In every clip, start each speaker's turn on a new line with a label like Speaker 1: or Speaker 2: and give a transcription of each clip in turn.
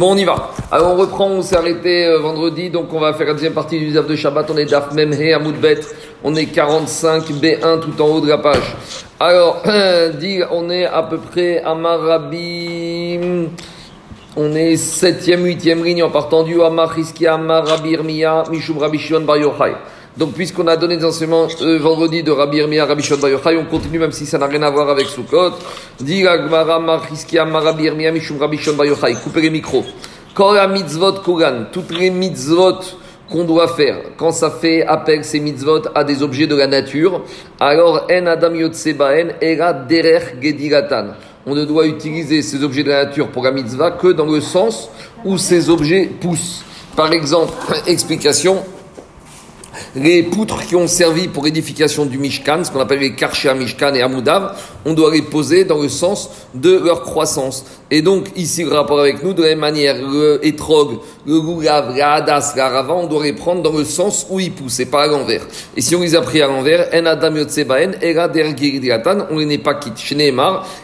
Speaker 1: bon, on y va. Alors on reprend, on s'est arrêté euh, vendredi, donc on va faire la deuxième partie du Daf de Shabbat. On est Daf Memhe Amoudbet, on est 45 B1 tout en haut de la page. Alors, on est à peu près à Marabim. On est 7e, 8e ligne en partant du Amar Hiskia, Amar Rabbi Mishum Rabbi Shimon Bar Yochai. Donc, puisqu'on a donné des enseignements euh, vendredi de Rabbi Irmiya, Rabbi Bar Yochai, on continue même si ça n'a rien à voir avec Sukkot. Dit Agmara, Rabbi Irmiya, Mishum Rabbi Bar Yochai. Coupez les micros. Kol mitzvot kugan, toutes les mitzvot qu'on doit faire, quand ça fait appel ces mitzvot à des objets de la nature, alors en adam yotsebaen era derer gediratan. On ne doit utiliser ces objets de la nature pour la mitzvah que dans le sens où ces objets poussent. Par exemple, explication, les poutres qui ont servi pour l'édification du Mishkan, ce qu'on appelle les karchia Mishkan et Amoudav, on doit les poser dans le sens de leur croissance. Et donc, ici, le rapport avec nous, de la même manière, le étrog, le goulav, la hadas, la rava, on doit les prendre dans le sens où ils poussent, et pas à l'envers. Et si on les a pris à l'envers, en adam yotsebaen, era on les n'est pas quitte chez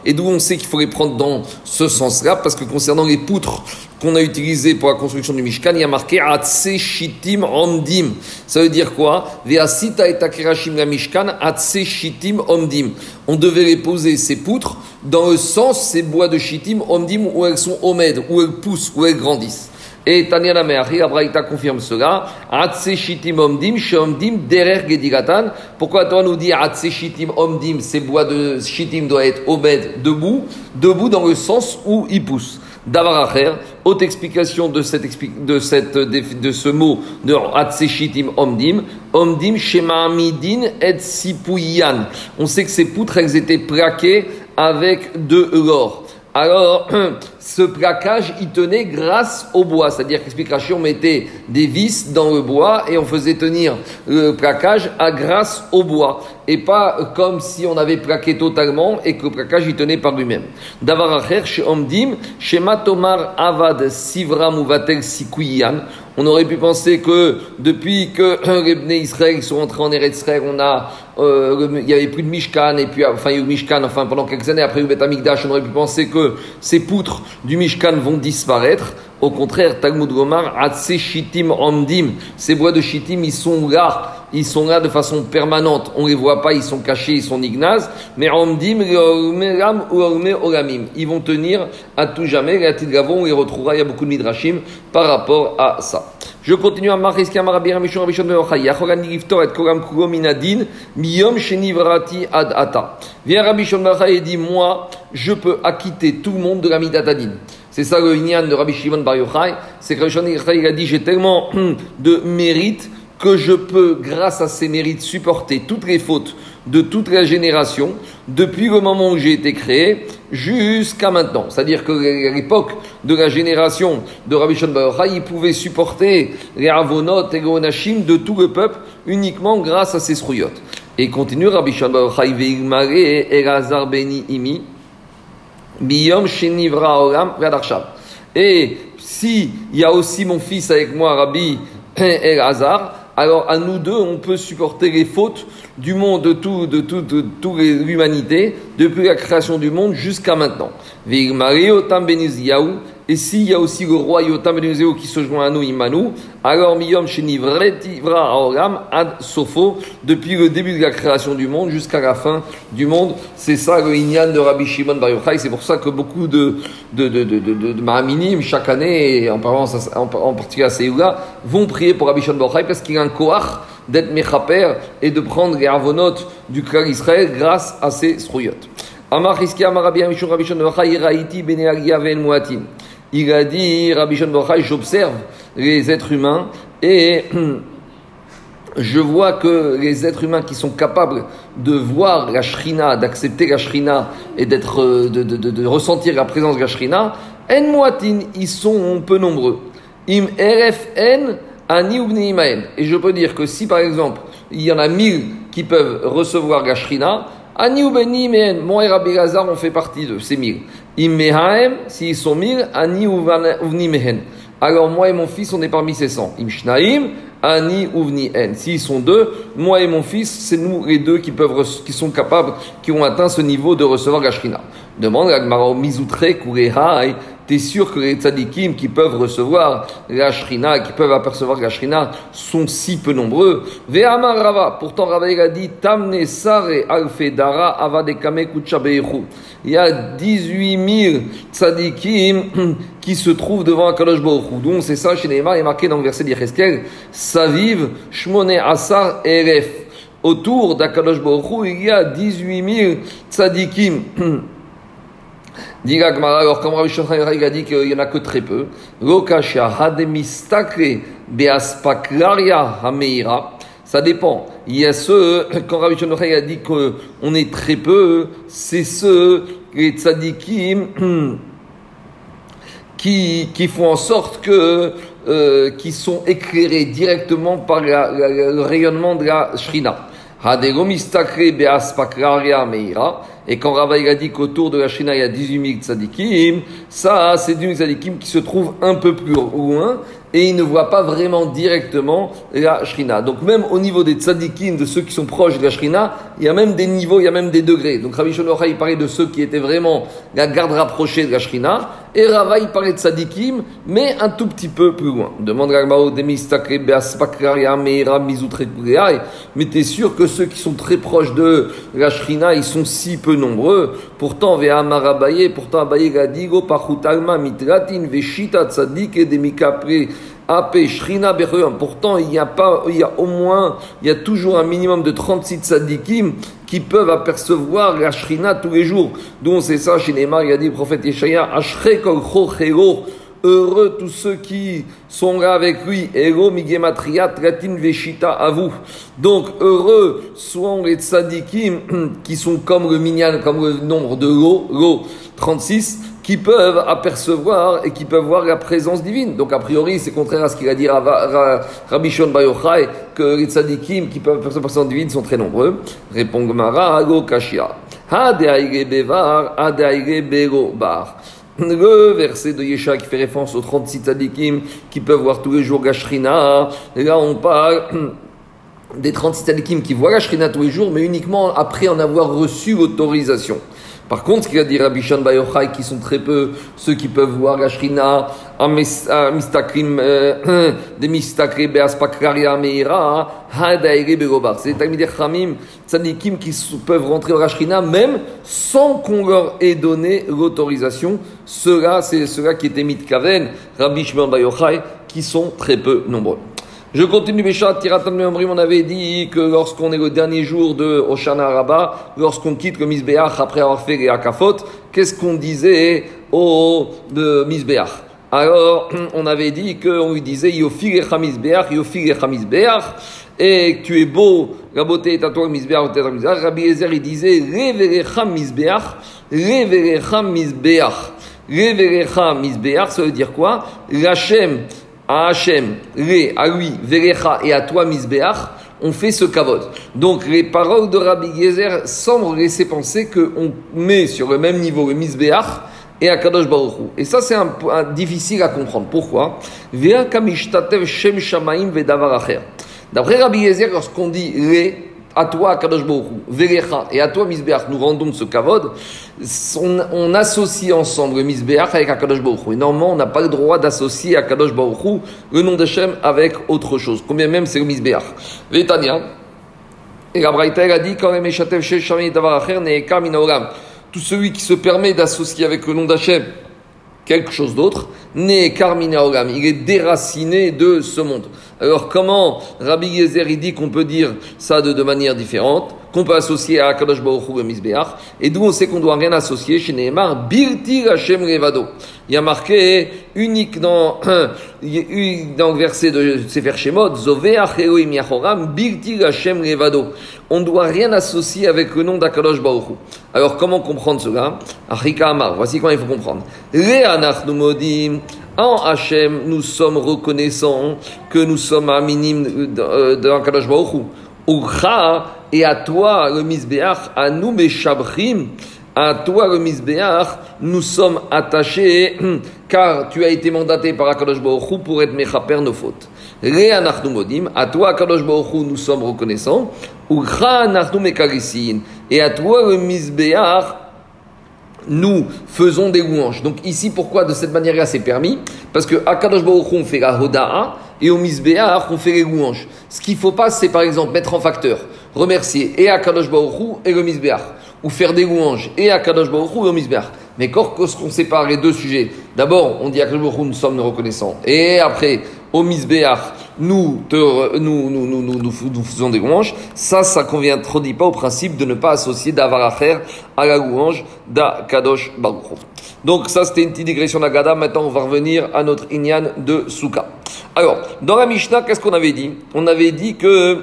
Speaker 1: et d'où on sait qu'il faut les prendre dans ce sens-là, parce que concernant les poutres qu'on a utilisées pour la construction du Mishkan, il y a marqué Atse Shitim Omdim. Ça veut dire quoi? Et la Mishkan, Atse Shitim Omdim. On devait les poser, ces poutres, dans le sens, ces bois de Shitim Omdim, où elles sont omèdes, où elles poussent, où elles grandissent. Et Tanya Lameachi, Abraïta confirme cela. Atse Shitim Omdim, Shomdim, Derer Gedigatan. Pourquoi toi nous dit Atse Shitim Omdim, ces bois de Shitim doivent être omèdes, debout, debout dans le sens où ils poussent? Davaracher, haute explication de, cette, de, cette, de ce mot de Hatseshitim Omdim, Omdim Shema Amidin et Sipuyan. On sait que ces poutres, elles étaient plaquées avec de l'or. Alors, ce plaquage, il tenait grâce au bois. C'est-à-dire qu'explication, on mettait des vis dans le bois et on faisait tenir le plaquage à grâce au bois. Et pas comme si on avait plaqué totalement et que le plaquage, il tenait par lui-même. Davaracher, chez Omdim, Avad Sivra Mouvatel Sikuyan. On aurait pu penser que depuis que les Bnei Israël sont entrés en Eretz Israël, on a, euh, il y avait plus de Mishkan et puis enfin il y a eu Mishkan, enfin pendant quelques années après le Bet Amikdash, on aurait pu penser que ces poutres du Mishkan vont disparaître. Au contraire, Talmud Gomar, Atse Shitim Omdim, ces bois de Shitim, ils sont là ils sont là de façon permanente. On ne les voit pas, ils sont cachés, ils sont ignaz. Mais Omdim, ils vont tenir à tout jamais. Les Gavon, on les retrouvera, il y a beaucoup de midrashim par rapport à ça. Je continue à Mariski Amarabi Ramishon Rabishon Beochai. Yachogan Giftor et Koram Kugo Minadin, Miyom Shenivrati Ad Ata. Viens Rabishon Beochai et dit Moi, je peux acquitter tout le monde de la Midatadin. C'est ça le Inyan de Rabbi Shimon Bar Yochai. C'est que Rabbi il a dit J'ai tellement de mérite que je peux, grâce à ces mérites, supporter toutes les fautes de toute la génération, depuis le moment où j'ai été créé jusqu'à maintenant. C'est-à-dire qu'à l'époque de la génération de Rabbi Shon il pouvait supporter les avonot et les onashim de tout le peuple uniquement grâce à ses srouillottes. Et continue Rabbi Shon et Elazar Beni Imi, Biyom Et si il y a aussi mon fils avec moi, Rabbi Elazar, alors à nous deux, on peut supporter les fautes du monde, de tout, de tout, de toute l'humanité, depuis la création du monde jusqu'à maintenant. Et s'il y a aussi le roi Yotam qui se joint à nous, Imanu, alors Miyom Shenivretivra Aoram Ad Sofo, depuis le début de la création du monde jusqu'à la fin du monde. C'est ça le Inyan de Rabbi Shimon Bar Yochai. C'est pour ça que beaucoup de, de, de, de, de, de chaque année, et en, parlant, en, particulier à Seyoula, vont prier pour Rabbi Shimon Bar Yochai parce qu'il a un koach d'être mechaper et de prendre les avonotes du clan Israël grâce à Ven Muatin il a dit, Rabbi Shon j'observe les êtres humains et je vois que les êtres humains qui sont capables de voir la shrina, d'accepter la shrina et euh, de, ressentir la présence de la shrina, en moatin, ils sont peu nombreux. Im rfn Et je peux dire que si par exemple il y en a mille qui peuvent recevoir la shrina, ani moi et Rabbi Lazar on fait partie de ces mille. Immehaem, s'ils sont mille, ani uvni mehen. Alors moi et mon fils, on est parmi ces cent. Imshnaim, ani uvni en. S'ils sont deux, moi et mon fils, c'est nous les deux qui peuvent, qui sont capables, qui ont atteint ce niveau de recevoir la Demande à Gmaro Mizoutre Kurehai, tu es sûr que les tzadikim qui peuvent recevoir la shrina, qui peuvent apercevoir la shrina, sont si peu nombreux? Ve'amar Rava, pourtant Rava a dit, Tamne sare alfedara avadekame Il y a 18 000 tzadikim qui se trouvent devant Akadosh Donc c'est ça, chez Neymar, est marqué dans le verset d'Yecheskel, Saviv, Shmone Asar, Eref autour d'Akadosh il y a 18 000 tzadikim. alors comme Rabbi Shochan a dit qu'il n'y en a que très peu, ça dépend. Il y a ceux, quand Rabbi Shochan a dit qu'on est très peu, c'est ceux, les tzadikim, qui, qui font en sorte que euh, qui sont éclairés directement par le rayonnement de la Shrina. Et quand Rava a dit qu'autour de la Shrina il y a 18 000 tzadikim, ça, c'est 18 000 tzadikim qui se trouvent un peu plus loin et ils ne voient pas vraiment directement la Shrina. Donc même au niveau des tzadikim, de ceux qui sont proches de la Shrina, il y a même des niveaux, il y a même des degrés. Donc Rabbi Shlomo il parlait de ceux qui étaient vraiment la garde rapprochée de la Shrina, et Rava il parlait de tzadikim, mais un tout petit peu plus loin. Demande Ragmao mais tu es sûr que ceux qui sont très proches de la Shrina, ils sont si peu nombreux? Pourtant, Ve'amar Abaye, pourtant Abaye Gadigo, Pachutalma, Mitratin, Veshita, Tzadik et Demikapre, Pourtant, il y a pas, il y a au moins, il y a toujours un minimum de 36 tzadikim qui peuvent apercevoir la shrina tous les jours. Donc c'est ça, chez Neymar, il a dit prophète Yeshaya, Heureux tous ceux qui sont là avec lui. Ego migematria tratin veshita à. Donc heureux sont les tzadikim qui sont comme le minyan, comme le nombre de l'eau, l'eau 36 qui peuvent apercevoir et qui peuvent voir la présence divine. Donc, a priori, c'est contraire à ce qu'il a dit Rabbi Shon Bayochai, que les tzadikim qui peuvent apercevoir la présence divine sont très nombreux. Répond Gemara, Ago Kashia. bevar, bar. Le verset de Yesha qui fait référence aux 36 tzadikim qui peuvent voir tous les jours Gashrina. Là, on parle des 36 tzadikim qui voient Gashrina tous les jours, mais uniquement après en avoir reçu l'autorisation. Par contre, ce qu'il a dit Rabbi Shan Bayochai, qui sont très peu ceux qui peuvent voir la Shrina, Mistakrim, euh, des Mistakri Beaspakraria Meira, Hadaire Begobar. C'est des Chamim, Tzadikim qui peuvent rentrer dans la Shrina même sans qu'on leur ait donné l'autorisation. Ceux-là, c'est ceux-là qui étaient Mitkaven, Rabbi Shimon Bayochai, qui sont très peu nombreux. Je continue Béchat, Tiratam on avait dit que lorsqu'on est le dernier jour de Oshana Rabba, lorsqu'on quitte le Misbeach après avoir fait les Akafot, qu'est-ce qu'on disait au de Misbeach Alors, on avait dit qu'on lui disait Yofigecha Misbeach, Yofigecha Misbeach, et tu es beau, la beauté est à toi, Misbeach, Rabbi Ezer, il disait Reverecha Misbeach, Reverecha Misbeach. Reverecha Misbeach, ça veut dire quoi? L'Hachem à Hachem, Ré, à lui, Verecha et à toi, Misbeach, on fait ce kavod. Donc les paroles de Rabbi Gezer semblent laisser penser qu'on met sur le même niveau le Misbeach et à Kadosh Baruch Et ça, c'est un, difficile à comprendre. Pourquoi? D'après Rabbi Gezer, lorsqu'on dit Ré, à toi, Kadosh Baruch Verecha, et à toi, Misbeach, nous rendons ce kavod, on, associe ensemble le Misbeach avec Akadosh Baruch Et normalement, on n'a pas le droit d'associer Akadosh Baruch le nom d'Hachem avec autre chose. Combien même c'est le Misbeach. Vétania. Et la Braïta, a dit, quand même, tout celui qui se permet d'associer avec le nom d'Hachem quelque chose d'autre, né Karminaogam, il est déraciné de ce monde. Alors comment Rabbi Yezer dit qu'on peut dire ça de deux manières différentes, qu'on peut associer à Akadosh Baruch Hu et et d'où on sait qu'on doit rien associer chez Nehemar, Birti Hashem Revado. Il y a marqué unique dans, dans le verset de Sefer Shemot, Zoveach Elohim Yachoram, Birti Hashem Revado. On ne doit rien associer avec le nom d'Akadosh Baruch Alors comment comprendre cela? Achika Amar, voici comment il faut comprendre. Re'anach Numodim, en Hachem, nous sommes reconnaissants que nous sommes un minime de Kadosh Ucha, et à toi, le Misbeach, à nous, Meshabrim, à toi, le Misbeach, nous sommes attachés, car tu as été mandaté par Akadosh pour être Mechaper nos fautes. Modim, à toi, Akadosh nous sommes reconnaissants. Ucha, Nachnu Mekarisin, et à toi, le Misbeach, nous faisons des louanges. Donc ici, pourquoi de cette manière-là c'est permis? Parce que à Kadosh Baruch on fait la hoda'a et au Misbéach, on fait les louanges. Ce qu'il faut pas, c'est par exemple mettre en facteur, remercier et à Kadosh Baruch et le Misbéach, ou faire des louanges et à Kadosh et au Misbéach. Mais quand on sépare les deux sujets, d'abord on dit à Kadosh Baruch nous sommes reconnaissants, et après au Misbéach, nous, nous, nous, nous, nous, faisons des louanges, ça, ça convient trop dit pas au principe de ne pas associer d'Avaracher à la louange d'Akadosh Baruch Donc ça, c'était une petite digression d'Agada. Maintenant, on va revenir à notre Inyan de Souka. Alors, dans la Mishnah, qu'est-ce qu'on avait dit? On avait dit que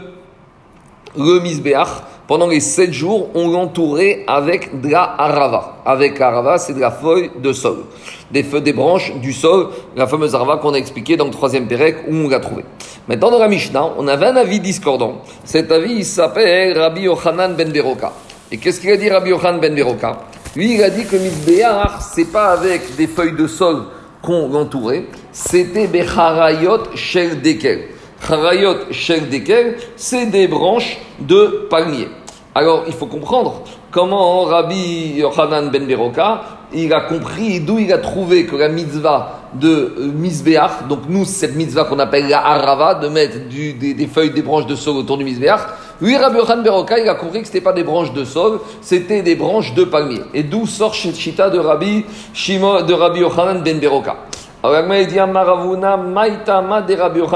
Speaker 1: le Misbéach, pendant les sept jours, on l'entourait avec de la. Avec arava, c'est de la feuille de sol. Des feuilles, des branches du sol, la fameuse arava qu'on a expliqué dans le troisième pérec où on l'a trouvé. Maintenant, dans la Mishnah, on avait un avis discordant. Cet avis, il s'appelle Rabbi Yochanan ben Beroka. Et qu'est-ce qu'il a dit Rabbi Yochanan ben Beroka? Lui, il a dit que Misbéach, c'est pas avec des feuilles de sol qu'on l'entourait, c'était Becharayot Shel Dekel. Charayot Shel Dekel, c'est des branches de palmier. Alors, il faut comprendre comment Rabbi Yochanan ben Beroka, il a compris d'où il a trouvé que la mitzvah de euh, donc nous, cette mitzvah qu'on appelle la harava, de mettre des, feuilles, des branches de sol autour du misbeach, lui, Rabbi Yochanan ben Beroka, il a compris que ce n'était pas des branches de sol, c'était des branches de palmier. Et d'où sort chita de Rabbi, Shimo, de Rabbi Yochanan ben Beroka alors, il dit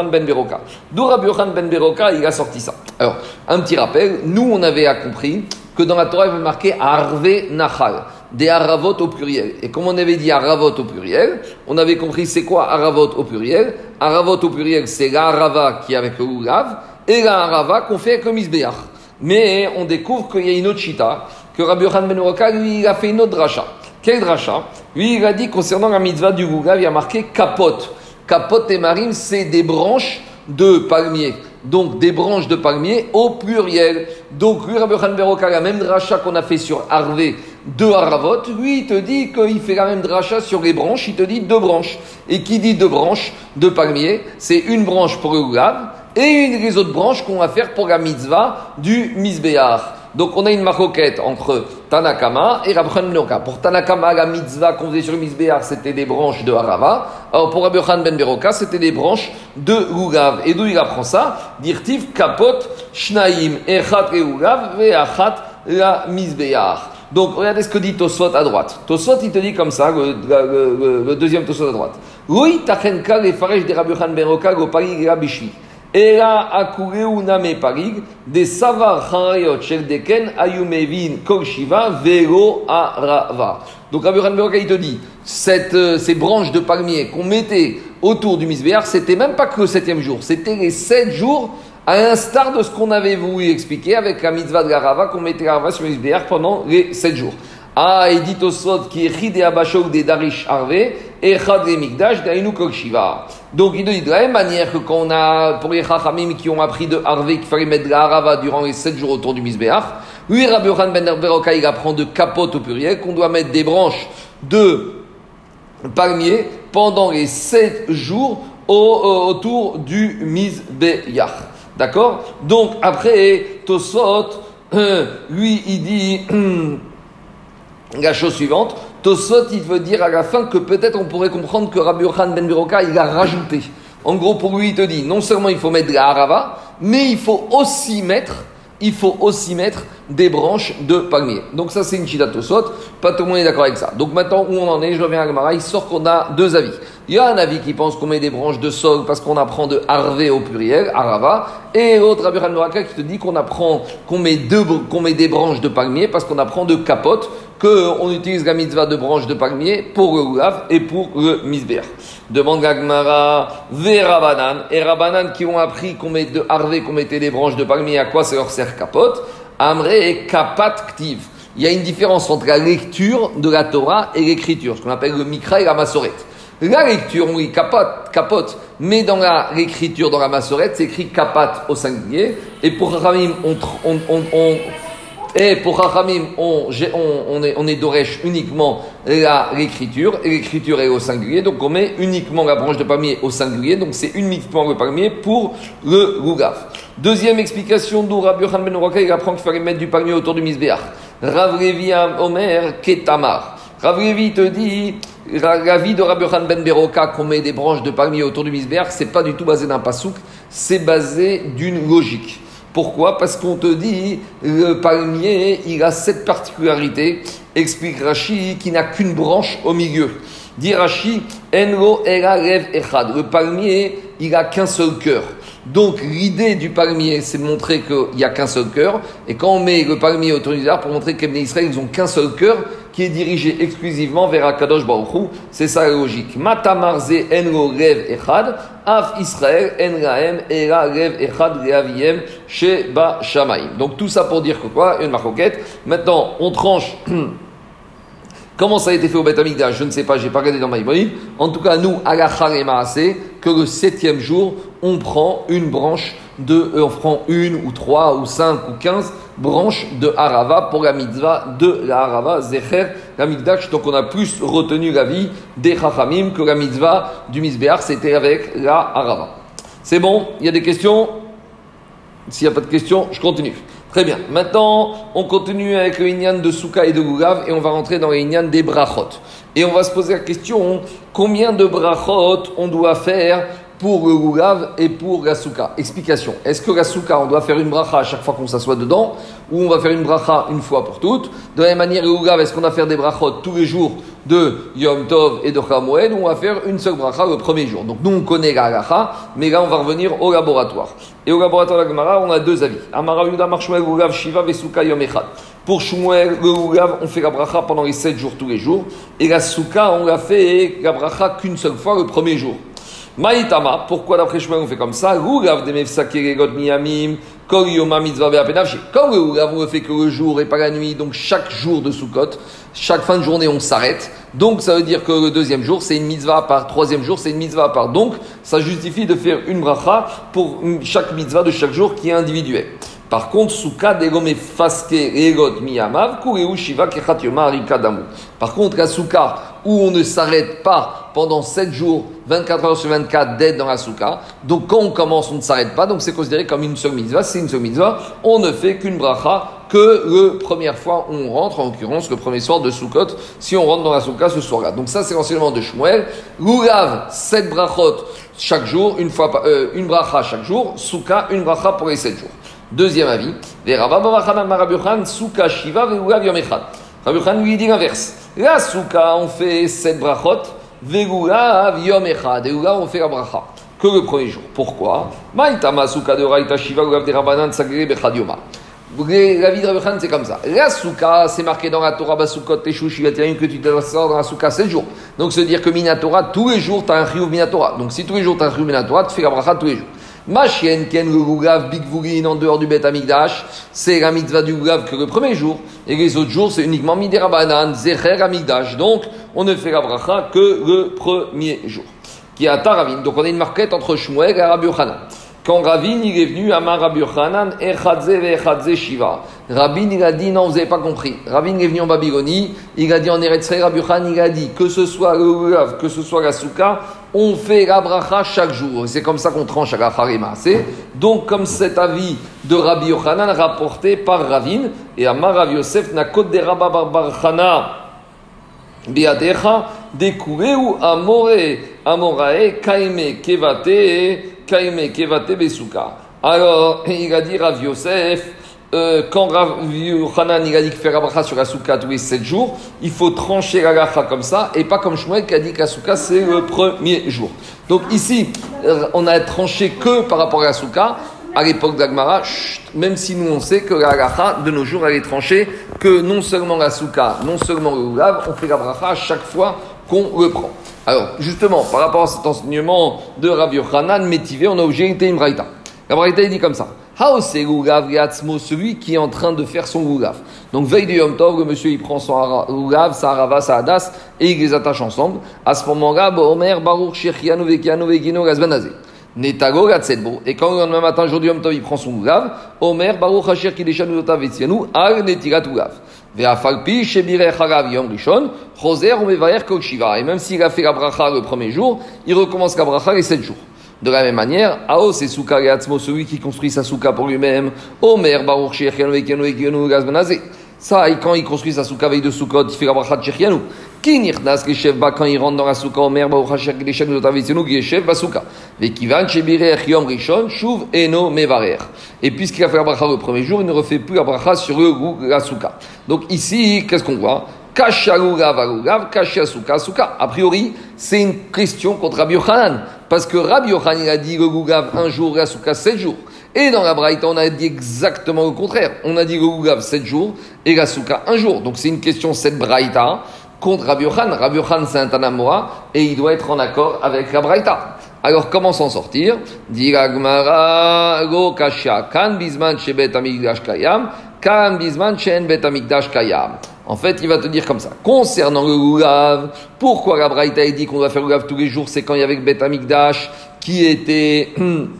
Speaker 1: ben Beroka. D'où ben Beroka, il a sorti ça. Alors, un petit rappel, nous, on avait compris que dans la Torah, il avait marqué Arve Nachal, des Aravot au pluriel. Et comme on avait dit Aravot au pluriel, on avait compris c'est quoi Aravot au pluriel. Aravot au pluriel, c'est la Arava qui est avec le Oulav, et la qu'on fait avec le. Mais on découvre qu'il y a une autre chita, que Rabbi Yochan ben Beroka, lui, il a fait une autre dracha. Quel dracha Lui, il a dit concernant la mitzvah du Gougav, il a marqué capote. Capote et marine, c'est des branches de palmier. Donc des branches de palmier au pluriel. Donc lui, Rabbi Beroka, la même dracha qu'on a fait sur Harvé de Haravot, lui, il te dit qu'il fait la même dracha sur les branches, il te dit deux branches. Et qui dit deux branches de palmier, c'est une branche pour le Gougav et une des autres branches qu'on va faire pour la mitzvah du Misbéar. Donc on a une maroquette entre Tanakama et Rabbi Beroka. Pour Tanakama, la mitzvah qu'on faisait sur le c'était des branches de Harava. Alors pour Rabbi Ben Beroka, c'était des branches de Lugav. Et d'où il apprend ça? Dirtiv kapot shnaim echat Lugav ve'achat la Misbéar. Donc regardez ce que dit Tosot à droite. Tosot il te dit comme ça, le, deuxième Tosot à droite. Oui, tachenka faresh de Ben Beroka Ela akureu parig, de savar charayot shel deken ayumevin kol shiva vero arava. Donc Rabbi Beroka il te dit, euh, ces branches de palmier qu'on mettait autour du misbéar, c'était même pas que le septième jour, c'était les sept jours, à l'instar de ce qu'on avait voulu expliquer avec la mitzvah de la rava, qu'on mettait la rava sur le misbéar pendant les sept jours. Ah, et dit au qui est Chide Abashok des Darish Arve Donc il dit de la même manière que quand on a, pour les Chachamim qui ont appris de Harvé qu'il fallait mettre de la Harava durant les 7 jours autour du Misbeach, lui Rabbi Yohan Ben Beroka il apprend de capote au pluriel qu'on doit mettre des branches de palmier pendant les 7 jours euh, autour du Misbeach. D'accord? Donc après, Tosot, euh, lui il dit. la chose suivante, Tosot, il veut dire à la fin que peut-être on pourrait comprendre que Rabbi Yochanan ben Biroka, il a rajouté. En gros, pour lui, il te dit, non seulement il faut mettre de la mais il faut aussi mettre, il faut aussi mettre des branches de palmier. Donc ça, c'est une chita Tosot. Pas tout le monde est d'accord avec ça. Donc maintenant, où on en est, je reviens à Gamara, il sort qu'on a deux avis. Il y a un avis qui pense qu'on met des branches de sol parce qu'on apprend de harvé au pluriel, arava, et l'autre Rabbi Hanouaka qui te dit qu'on apprend qu'on met, deux, qu'on met des branches de palmier parce qu'on apprend de capote, qu'on utilise la mitzvah de branches de palmier pour le goulav et pour le misber. Demande Gagmara, ve Rabanan, et Rabanan qui ont appris qu'on met de harvé, qu'on mettait des branches de palmier, à quoi ça leur sert capote? Amre et kapat ktiv. Il y a une différence entre la lecture de la Torah et l'écriture, ce qu'on appelle le mikra et la masorette. La lecture, oui, capote, capote, mais dans l'écriture, dans la massorette, c'est écrit capat au singulier. Et pour Rachamim, on, on, on, et pour Rachamim, on, est, on est d'Oresh uniquement l'écriture, et l'écriture est au singulier, donc on met uniquement la branche de palmier au singulier, donc c'est uniquement le palmier pour le Gougaf. Deuxième explication d'où Rabbi Ben il apprend qu'il fallait mettre du palmier autour du Misbéach. Rav Omer Ketamar. Rav Levi te dit, la vie de Rabbi Yochanan ben Beroka qu'on met des branches de palmier autour du misbéach, c'est pas du tout basé d'un pasouk, c'est basé d'une logique. Pourquoi? Parce qu'on te dit, le palmier, il a cette particularité, explique Rashi, qui n'a qu'une branche au milieu. Dit Rashi, Enro Echad. Le palmier, il a qu'un seul cœur. Donc l'idée du palmier, c'est de montrer qu'il n'y a qu'un seul cœur. Et quand on met le palmier autour du pour montrer qu'Ebné Israël, ils n'ont qu'un seul cœur qui est dirigé exclusivement vers Akadosh Baruch C'est ça la logique. Matamarze enro rev echad, af Israël en raem era rev echad reaviem sheba shamaim. Donc tout ça pour dire que quoi? Une marcoquette. Maintenant, on tranche... Comment ça a été fait au Beth Je ne sais pas, j'ai pas regardé dans ma En tout cas, nous, à la c'est que le septième jour, on prend une branche de, on prend une ou trois ou cinq ou quinze branches de Harava pour la mitzvah de la Harava, Zecher, la Donc on a plus retenu la vie des Chachamim que la mitzvah du Mizbeach, c'était avec la Harava. C'est bon? Il y a des questions? S'il n'y a pas de questions, je continue. Très bien. Maintenant, on continue avec le Inyan de Souka et de Gougav et on va rentrer dans le Inyan des Brachot. Et on va se poser la question combien de Brachot on doit faire pour le Gougav et pour la. Explication. Est-ce que la on doit faire une bracha à chaque fois qu'on s'assoit dedans ou on va faire une bracha une fois pour toutes De la même manière, le est-ce qu'on va faire des brachot tous les jours de Yom Tov et de Chamoed ou on va faire une seule bracha le premier jour? Donc nous, on connaît la halacha, mais là, on va revenir au laboratoire. Et au laboratoire de la Gemara, on a deux avis. Amara Yuda Shiva Vesuka Yom Echad. Pour Shmuel, le on fait la bracha pendant les sept jours tous les jours. Et la Souka, on l'a fait la bracha qu'une seule fois le premier jour. Maïtama, pourquoi d'après Shmuel on fait comme ça? De. Comme le on fait que le jour et pas la nuit, donc chaque jour de Sukkot, chaque fin de journée on s'arrête. Donc ça veut dire que le deuxième jour c'est une mitzvah à part, troisième jour c'est une mitzvah à part. Donc ça justifie de faire une bracha pour chaque mitzvah de chaque jour qui est individuel. Par contre, souka degome faske egot miyamav kureu Par contre, la souka où on ne s'arrête pas pendant 7 jours, 24 heures sur 24 d'être dans la souka. Donc quand on commence, on ne s'arrête pas. Donc c'est considéré comme une seule mitzvah. C'est une seule mitzvah. On ne fait qu'une bracha que la première fois où on rentre, en l'occurrence le premier soir de Sukkot, si on rentre dans la souka ce soir-là. Donc ça c'est l'enseignement de Shmuel. Loulav, 7 brachot chaque jour, une, fois, euh, une bracha chaque jour. Souka, une bracha pour les 7 jours. Deuxième avis. Rabbi lui dit l'inverse. La Souka, on fait sept brachot, Vegulav Yom Echad. Et on fait la bracha que le premier jour. Pourquoi? Maïtama Souka de Raita Shiva Ulav de Rabbanan Sagre Bechad Yoma. La vie de Rabbi c'est comme ça. La souka, c'est marqué dans la Torah, Basukot, Teshu, Shivatayim, que tu sortir dans la souka 7 jours. Donc, se dire que Minatora, tous les jours, tu as un chiyuv Minatora. Donc, si tous les jours, tu as un chiyuv Minatora, tu fais la bracha tous les jours. Ma chienne, Ken le Vugin en dehors du Bet Amigdash, c'est la mitzvah du Gougav que le premier jour, et les autres jours, c'est uniquement Miderabanan, Zecher Amigdash. Donc, on ne fait la bracha que le premier jour. Qui est à Taravin. Donc, on a une marquette entre Shmuel et Rabbi Yochanan. Quand Ravin il est venu à Rabbi Yochanan, Echadze ve Shiva. Rabin il a dit non, vous n'avez pas compris. Rabin est venu en Babylonie, il a dit en Eretzre, Rabbi Yochanan il a dit que ce soit le que ce soit la on fait la bracha chaque jour. C'est comme ça qu'on tranche à la C'est donc comme cet avis de Rabbi Yochanan rapporté par Ravin et Amar Rav Yosef Nakot de Rabba Barbarchana Biadecha ou Amore Amorae Kaime Kevate Kaime Kevate Besuka. Alors il a dit Rav Yosef euh, quand Rav Yochanan il a dit que faire la sur la souka tous les 7 jours, il faut trancher la gacha comme ça et pas comme Shmuel qui a dit que la c'est le premier jour. Donc ici, euh, on a tranché que par rapport à la souka. À l'époque d'Agmara, même si nous on sait que la gacha de nos jours elle est tranchée, que non seulement la souka, non seulement le Oulav, on fait la bracha chaque fois qu'on le prend. Alors justement, par rapport à cet enseignement de Rav Yochanan, métivé, on a obligé une braïta. La braïta dit comme ça celui qui est en train de faire son Gugav. Donc, veille du Yom Tov, le monsieur il prend son Gugav, sa Harava, sa Hadas, et il les attache ensemble. À ce moment-là, Omer, Baruch, Shechianu, Vekianu, Vekino, Gazbanazé. Netago. Et quand le lendemain matin, jour du Yom il prend son Omer, Baruch, Al. Et même s'il a fait la bracha le premier jour, il recommence la les sept jours. De la même manière, Ao c'est Souka Gatzmo, celui qui construit sa Souka pour lui-même. Omer Baruch Gazbanazé. Ça, et quand il construit sa souka avec de soukot, il fait la bracha de Shechianu. Qui nirnas chefs quand il rentre dans la souka, omer, ba uchashak leshem zotavitsenu, yeshev basouka. Vekivan shebirech yom rishon, shuv eno mevarer. Et puisqu'il a fait la bracha le premier jour, il ne refait plus la bracha sur le, la souka. Donc ici, qu'est-ce qu'on voit? Kasharugav, arugav, kashasuka, suka. A priori, c'est une question contre Rabbi Yochanan. Parce que Rabbi Yochanan a dit le gugav un jour, la souka sept jours. Et dans la Braïta, on a dit exactement le contraire. On a dit le gugav sept jours et la un jour. Donc c'est une question cette Braïta contre Rabbi Yochanan. Rabbi Yochanan, c'est un Tanamoa et il doit être en accord avec la Braïta. Alors comment s'en sortir? Kan bisman kayam, kan bisman kayam. En fait, il va te dire comme ça. Concernant le Lulav, pourquoi la Braïta dit qu'on doit faire Lulav tous les jours C'est quand il y avait Bet Amikdash qui était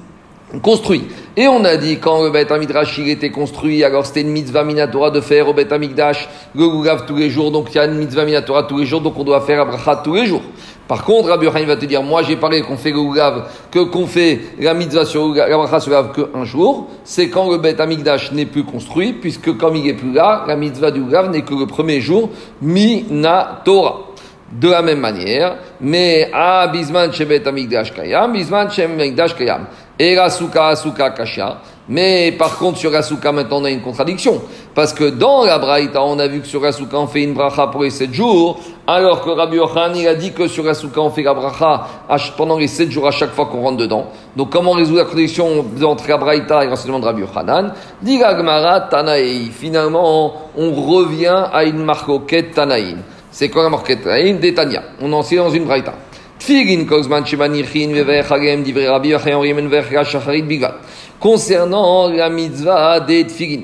Speaker 1: construit. Et on a dit quand le Bet Amidrash il était construit, alors c'était une mitzvah minatora de faire au Bet Amikdash le Lulav tous les jours. Donc il y a une mitzvah minatora tous les jours, donc on doit faire Abrachat tous les jours. Par contre, Rabbi Yochanan va te dire, moi j'ai parlé qu'on fait le que qu'on fait la mitzvah sur la bracha sur le que un jour, c'est quand le Bet Amigdash n'est plus construit, puisque comme il n'est plus là, la mitzvah du Gav n'est que le premier jour, Mina Torah. De la même manière, mais à Bisman Bet Amigdash Kayam, Bisman Amigdash Kayam. Et la Souka, Kasha. Mais par contre, sur Asuka, maintenant, on a une contradiction. Parce que dans la Braïta, on a vu que sur Asuka, on fait une bracha pour les 7 jours, alors que Rabbi Yochan, il a dit que sur Asuka, on fait la bracha pendant les 7 jours à chaque fois qu'on rentre dedans. Donc, comment résoudre la contradiction entre la et l'enseignement de Rabbi Yochanan? Dit Gmara Tanaï. Finalement, on revient à une marcoquette Tanaïn. C'est quoi la marquette Tanaïn? Détania. On en sait dans une Braïta. Tfigin concernant la mitzvah des tfilin.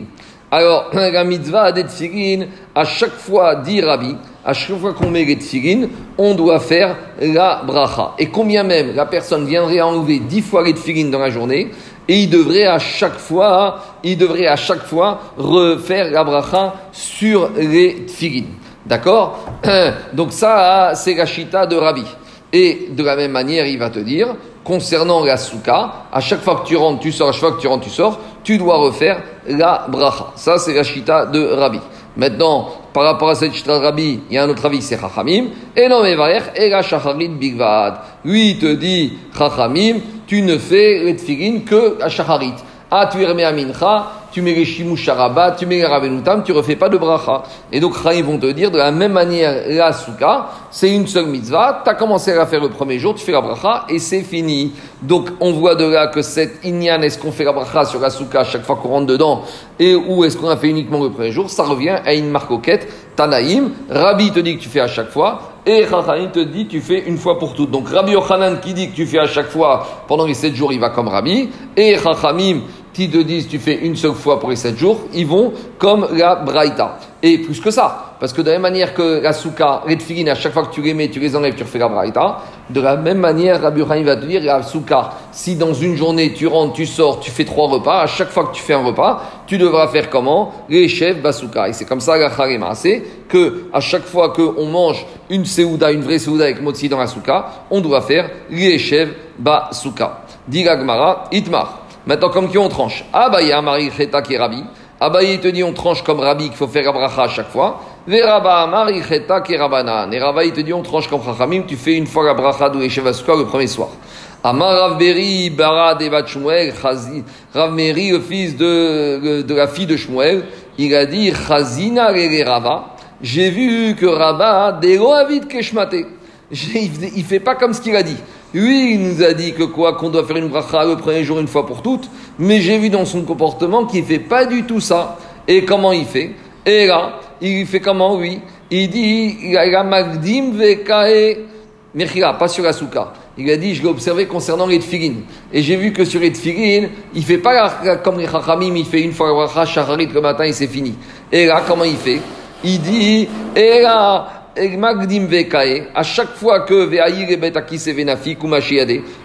Speaker 1: Alors, la mitzvah des tfilin, à chaque fois, dit Rabbi, à chaque fois qu'on met les tfilin, on doit faire la bracha. Et combien même la personne viendrait enlever dix fois les tfilin dans la journée, et il devrait à chaque fois, il devrait à chaque fois refaire la bracha sur les tfilin. D'accord? Donc ça, c'est la chita de Rabbi. Et de la même manière, il va te dire, concernant la souka, à chaque fois que tu rentres, tu sors, à chaque fois que tu rentres, tu sors, tu dois refaire la bracha. Ça, c'est la chita de Rabbi. Maintenant, par rapport à cette chita de Rabbi, il y a un autre avis, c'est Chachamim. Et non, mais et la shacharit bigvad. Lui, il te dit, Chachamim, tu ne fais les que à shacharit. Ah, tu remets à mincha, tu mets les shimusharabat, tu mets les ravenutam, tu refais pas de bracha. Et donc, ils vont te dire, de la même manière, la souka, c'est une seule mitzvah, tu as commencé à la faire le premier jour, tu fais la bracha, et c'est fini. Donc, on voit de là que cette inyan, est-ce qu'on fait la bracha sur la souka chaque fois qu'on rentre dedans, et ou est-ce qu'on a fait uniquement le premier jour, ça revient à une marcoquette, Tanaïm, Rabbi te dit que tu fais à chaque fois, et Chachamim te dit tu fais une fois pour toutes. Donc Rabbi Yochanan qui dit que tu fais à chaque fois pendant les sept jours, il va comme Rabbi, et Chachamim qui te disent tu fais une seule fois pour les sept jours, ils vont comme la Braïta. Et plus que ça, parce que de la même manière que la souka, les à chaque fois que tu les mets, tu les enlèves, tu refais la braïta. De la même manière, Rabbi Haim va te dire, la souka, si dans une journée tu rentres, tu sors, tu fais trois repas, à chaque fois que tu fais un repas, tu devras faire comment? Les chefs basouka. Et c'est comme ça la charema, c'est que à chaque fois qu'on mange une seouda, une vraie seouda avec motzi dans la souka, on doit faire les chefs basouka. Dit Gmara, itmar. Maintenant, comme qui on tranche Abaya, Marie Cheta qui est Rabbi. Abaye te dit on tranche comme Rabbi qu'il faut faire la bracha à chaque fois. Veraba, Marie Cheta qui Rabbanan. Et Rabba, il te dit on tranche comme Chachamim, tu fais une fois la bracha de Shevasukah le premier soir. Amar Ravberi, Bara Devat Shmuel, Ravmeri, le fils de, de la fille de Shmuel, il a dit Chazina Rava. J'ai vu que Rabba, Dero Avid Keshmate. Il fait pas comme ce qu'il a dit. Lui, il nous a dit que quoi Qu'on doit faire une bracha le premier jour une fois pour toutes. Mais j'ai vu dans son comportement qu'il fait pas du tout ça. Et comment il fait? Et là, il fait comment Oui. Il dit il a magdim vekae mechira, pas sur la souka. Il a dit, je l'ai observé concernant les tfilin. Et j'ai vu que sur les tfilin, il fait pas comme les chachamim, il fait une fois la bracha le matin et c'est fini. Et là, comment il fait? Il dit, et là, à chaque fois que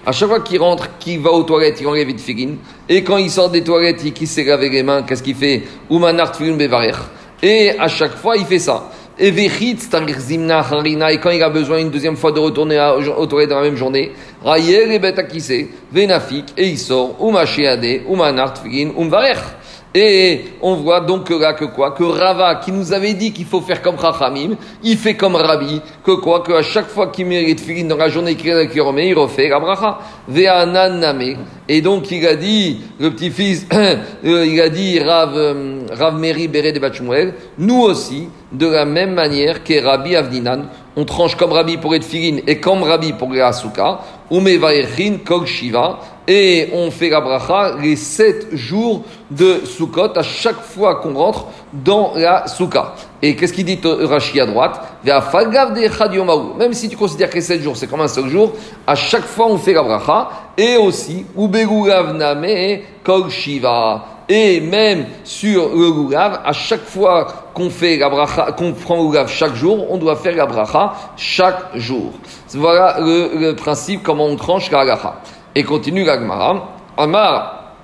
Speaker 1: à chaque fois qu'il rentre, qu'il va aux toilettes, il enlève de figin. Et quand il sort des toilettes, il s'est lavé les mains, qu'est-ce qu'il fait? Et à chaque fois, il fait ça. Et quand il a besoin une deuxième fois de retourner aux toilettes dans la même journée, et il sort, Et on voit donc là que quoi Que Rava, qui nous avait dit qu'il faut faire comme Chachamim, il fait comme Rabbi, que quoi Que à chaque fois qu'il mérite firin dans la journée qu'il remet, il refait la bracha. Et donc il a dit, le petit-fils, euh, il a dit Rav, euh, Rav Meri Beret de Bachmuel, nous aussi, de la même manière que Rabbi Avdinan, on tranche comme Rabbi pour être firin et comme Rabbi pour les Asuka, Kol Shiva, et on fait la bracha les sept jours de Sukkot à chaque fois qu'on rentre dans la Souka. Et qu'est-ce qu'il dit Rashi à droite? Même si tu considères que les sept jours c'est comme un seul jour, à chaque fois on fait la bracha et aussi Kol Shiva. Et même sur le Lulav, à chaque fois qu'on fait la bracha, qu'on prend le Lulav chaque jour, on doit faire la bracha chaque jour. Voilà le, principe, comment on tranche la halacha. Et continue l'agmara. Amar,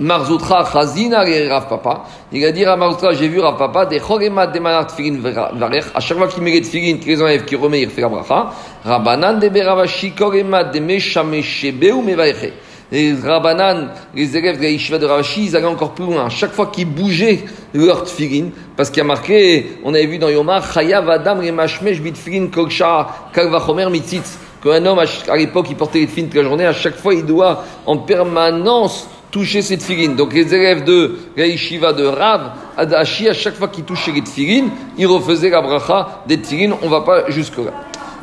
Speaker 1: Marzoutra Chazina Rav Papa. Il a dit à Marzoutra, j'ai vu Rav Papa, des Choremat de Manat Tfilin Varech, à chaque fois qu'il les Tfilin, qu'il les enlève, qu'il remet, il fait la bracha. Rabanan de Beravashi Choremat de Meshameshebe ou Mevaeche. Les Rabanan, les élèves de la Yeshiva de Ravashi, ils allaient encore plus loin. Chaque fois qu'ils bougeaient leur tfilin, parce qu'il y a marqué, on avait vu dans Yomar, Chayav Adam Remashmesh Bitfilin Koksha Kalvachomer Mitzitz qu'un homme, à l'époque, il portait les filines toute la journée, à chaque fois, il doit en permanence toucher cette filine. Donc les élèves de la de Rav, Adashi, à chaque fois qu'ils touchaient les tfilines, ils refaisaient la bracha des tfilines. On ne va pas jusque-là.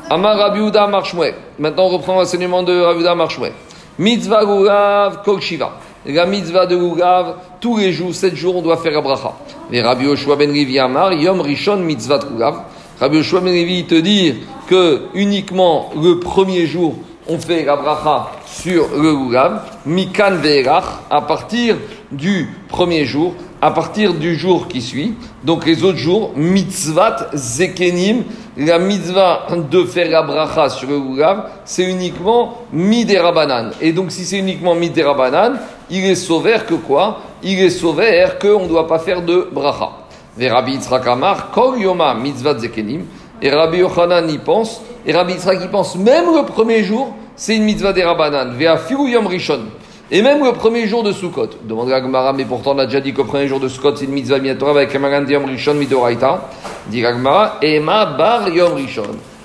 Speaker 1: Amar Rabiuda Marshmoué. Maintenant, on reprend l'enseignement de Rabiuda Marshmoué. Mitzvah Gurav Kol Shiva. La mitzvah de Gurav, tous les jours, sept jours, on doit faire la bracha. Mais Rabbi Yoshua ben Rivi Amar, Yom Rishon Mitzvah Gurav. Rabbi Yoshua Rivi te dit que uniquement le premier jour, on fait la bracha sur le lulav, mikan ve'erach, à partir du premier jour, à partir du jour qui suit. Donc les autres jours, mitzvat zekenim, la mitzvah de faire la bracha sur le lulav, c'est uniquement miderabanan. Et donc si c'est uniquement miderabanan, il est sauvé que quoi? Il est sauvé qu'on ne doit pas faire de bracha. Rabbi Yitzhak Amar, kol yoma mitzvat zekenim, et Rabbi Yochanan y pense, et Rabbi Yitzhak y pense, même le premier jour, c'est une mitzvah des Rabbanan, Vea Yom Rishon. Et même le premier jour de Sukkot. Demande Gmara, mais pourtant on a déjà dit le premier jour de Sukkot c'est une mitzvah minatora avec un Yom Rishon Midoraita. Dit Gmara, Ema Bar Yom Rishon.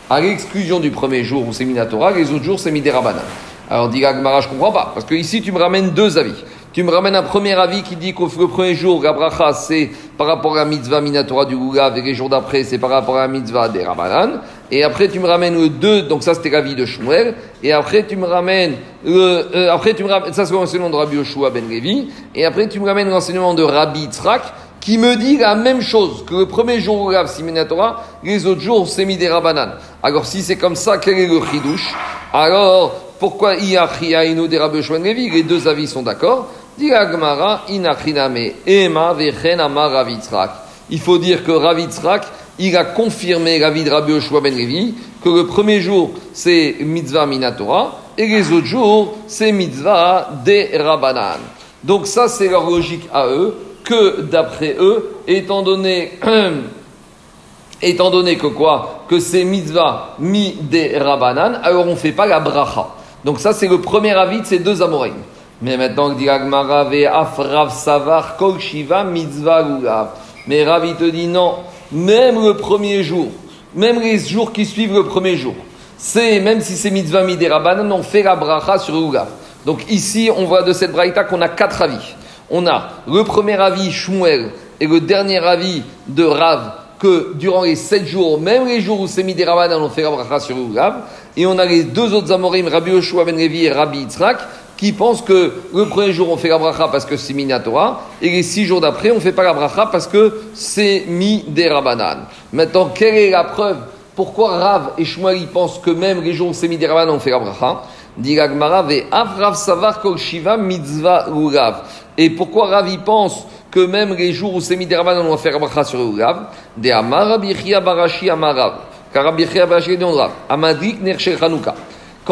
Speaker 1: À l'exclusion du premier jour où c'est Minatora, les autres jours c'est Miderabanan. Alors dit Gmara, je comprends pas, parce que ici tu me ramènes deux avis. Tu me ramènes un premier avis qui dit qu'au le premier jour, la c'est par rapport à la mitzvah minatora du Goulav, et les jours d'après, c'est par rapport à la mitzvah des Rabanan. Et après, tu me ramènes le deux, donc ça c'était l'avis de Shmuel. Et après, tu me ramènes le, euh, après, tu me ramènes, ça c'est l'enseignement de Rabbi Yoshua ben Levi. Et après, tu me ramènes l'enseignement de Rabbi Tzrak, qui me dit la même chose, que le premier jour Goulav, c'est minatora, les autres jours, c'est des Rabanan. Alors, si c'est comme ça, quel est le chidouche? Alors, pourquoi Iyachiaïno des Rabbi ben Levi? Les deux avis sont d'accord. Il faut dire que Ravitzrak, il a confirmé la vie de Rabbi Yoshua ben Levi, que le premier jour c'est mitzvah minatora et les autres jours c'est mitzvah des Rabbanan. Donc ça c'est leur logique à eux, que d'après eux, étant donné, étant donné que quoi? Que c'est mitzvah mi des Rabbanan, alors on ne fait pas la bracha. Donc ça c'est le premier avis de ces deux amorim. Mais maintenant, dit Agmara, afrav savar kol shiva mitzvah Mais Ravi te dit non, même le premier jour, même les jours qui suivent le premier jour, c'est, même si c'est mitzvah miderabanan, on fait la bracha sur le Donc ici, on voit de cette braïta qu'on a quatre avis. On a le premier avis Shmuel et le dernier avis de Rav que durant les sept jours, même les jours où c'est miderabanan, on fait la bracha sur le Et on a les deux autres amorim, Rabbi Yoshua ben Levi et Rabbi Yitzhak, qui pensent que le premier jour on fait la bracha parce que c'est Minatora, et les six jours d'après on ne fait pas la bracha parce que c'est mi des Rabanan. Maintenant, quelle est la preuve? Pourquoi Rav et Shmuel pensent que même les jours où c'est mi des Rabanan on fait la bracha? Savar Kol Shiva Mitzvah Et pourquoi Rav y pense que même les jours où c'est mi des Rabanan on va faire la bracha sur Urav De Amar Barashi Amarav. Car Rabbi Barashi dit Amadik Nershel Chanukah.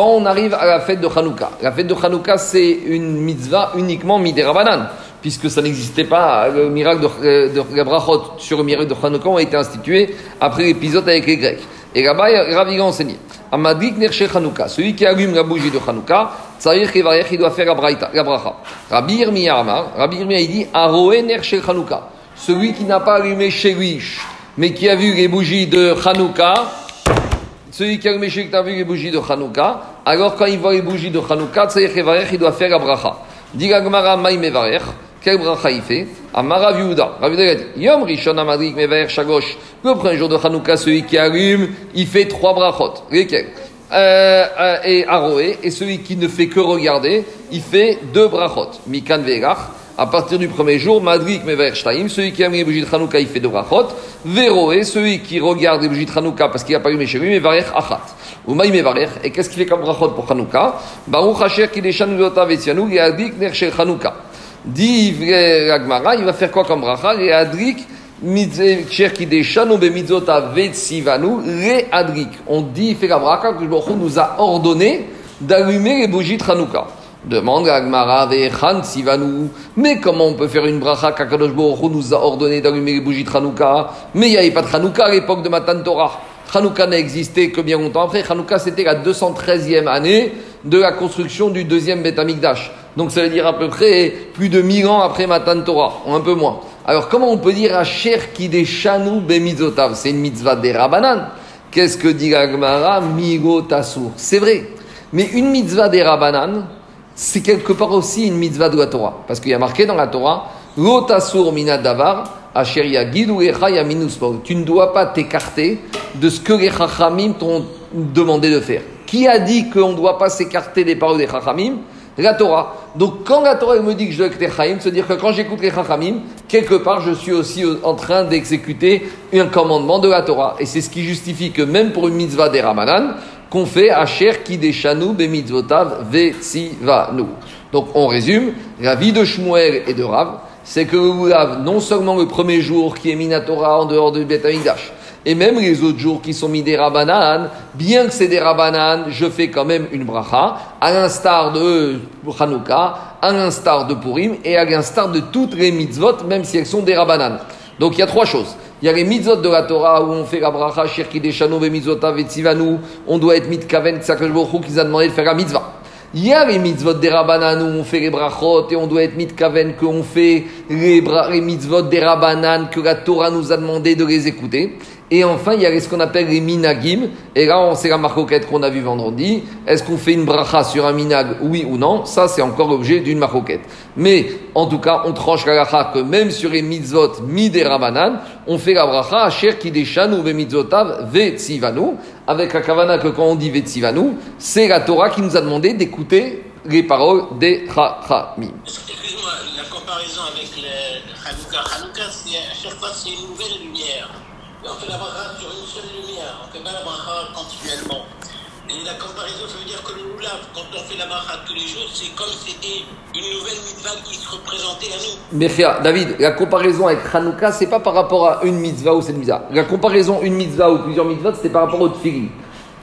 Speaker 1: Quand on arrive à la fête de Hanouka, la fête de Hanouka, c'est une mitzvah uniquement midérabanan, puisque ça n'existait pas. Le miracle de, euh, de, brachot sur le miracle de Hanouka a été institué après l'épisode avec les Grecs. Et là-bas, Rav a enseigné. Amadik Nershe Hanouka, celui qui allume la bougie de Hanouka, Tsaïr Kevarech, il doit faire la, la bracha. Rabbi Yirmiya Amar, Rabbi Yirmiya, il dit Aroé ner shel Hanouka. Celui qui n'a pas allumé chez lui, mais qui a vu les bougies de Hanouka, celui qui a a vu les bougies de Hanouka, alors quand il voit les bougies de Hanouka, il doit faire la bracha. Dit quel bracha il fait? Amara Viuda. Raviuda dit Yom Rishon Amadrik Mevarech Shagosh. Le premier jour de Hanouka, celui qui allume, il fait trois brachot. Euh, euh, et Aroé, et celui qui ne fait que regarder, il fait deux brachot. Mikan à partir du premier jour, Madrik Mevaer Shtaim, celui qui a mis les bougies de Hanouka, il fait deux brachot. Veroé, celui qui regarde les bougies de Hanouka parce qu'il n'a pas allumé chez lui, Mevaer Achat. Ou Maï Mevaer, et qu'est-ce qu'il fait comme brachot pour Hanouka? Baruch Hasher Kideshan Udota Vetianou, Yadik Ner Shel Hanouka. Dit Agmara, il va faire quoi comme bracha? Yadik on dit, il fait la bracha, que le nous a ordonné d'allumer les bougies de Hanouka. Demande à Agmara, mais comment on peut faire une bracha qu'Akadosh Baruch nous a ordonné d'allumer les bougies de Hanouka? Mais il n'y avait pas de Hanouka à l'époque de Matan Torah. Hanouka n'a existé que bien longtemps après. Hanouka, c'était la 213e année de la construction du deuxième Beth Amikdash. Donc ça veut dire à peu près plus de 1000 ans après Matan Torah, ou un peu moins. Alors comment on peut dire Asher qui des chanou bemizotav? C'est une mitzvah des Rabanan. Qu'est-ce que dit Gagmara Migo C'est vrai. Mais une mitzvah des Rabanan, c'est quelque part aussi une mitzvah de la Torah. Parce qu'il y a marqué dans la Torah Tu ne dois pas t'écarter de ce que les Chachamim t'ont demandé de faire. Qui a dit qu'on ne doit pas s'écarter des paroles des Chachamim? La Torah. Donc quand la Torah me dit que je dois écouter Chaim, c'est dire que quand j'écoute les Chachamim, quelque part je suis aussi en train d'exécuter un commandement de la Torah. Et c'est ce qui justifie que même pour une mitzvah des Ramadan, qu'on fait Asher Kideshanu Bemitzvotav Vetsivanu. Donc on résume, la vie de Shmuel et de Rav, c'est que le non seulement le premier jour qui est Minatora en dehors de Beth et même les autres jours qui sont mis des rabanan, bien que c'est des rabanan, je fais quand même une bracha, à l'instar de Hanouka, à l'instar de Purim et à l'instar de toutes les mitzvot, même si elles sont des rabanan. Donc il y a trois choses. Il y a les mitzvot de la Torah où on fait la bracha, shirki deshano, mitzvotav et on doit être mitkaven, qui a demandé de faire la mitzvah. Il y a les mitzvot des rabanan où on fait les brachot et on doit être mitkaven qu'on fait les, les mitzvot des rabanan que la Torah nous a demandé de les écouter. Et enfin, il y a ce qu'on appelle les minagim. Et là, c'est la marcoquette qu'on a vu vendredi. Est-ce qu'on fait une bracha sur un minag, oui ou non? Ça, c'est encore l'objet d'une marcoquette. Mais, en tout cas, on tranche la bracha que même sur les mitzvot midé rabanan, on fait la bracha asher kideshanu ve mitzvotav ve tzivanu. Avec la kavana que quand on dit ve c'est la Torah qui nous a demandé d'écouter les paroles des chachamim.
Speaker 2: Excuse-moi, la comparaison avec le Hanouka. Hanouka, à chaque fois, c'est une nouvelle lumière on fait la bracha sur une seule lumière, on fait pas la bracha continuellement. Et la comparaison, ça veut dire que le loulav, quand on fait la bracha tous les jours, c'est comme c'était une nouvelle mitzvah qui se représentait à nous.
Speaker 1: Mais David, la comparaison avec Hanouka, c'est pas par rapport à une mitzvah ou cette mitzvah. La comparaison une mitzvah ou plusieurs mitzvahs, c'était par rapport au tfilin.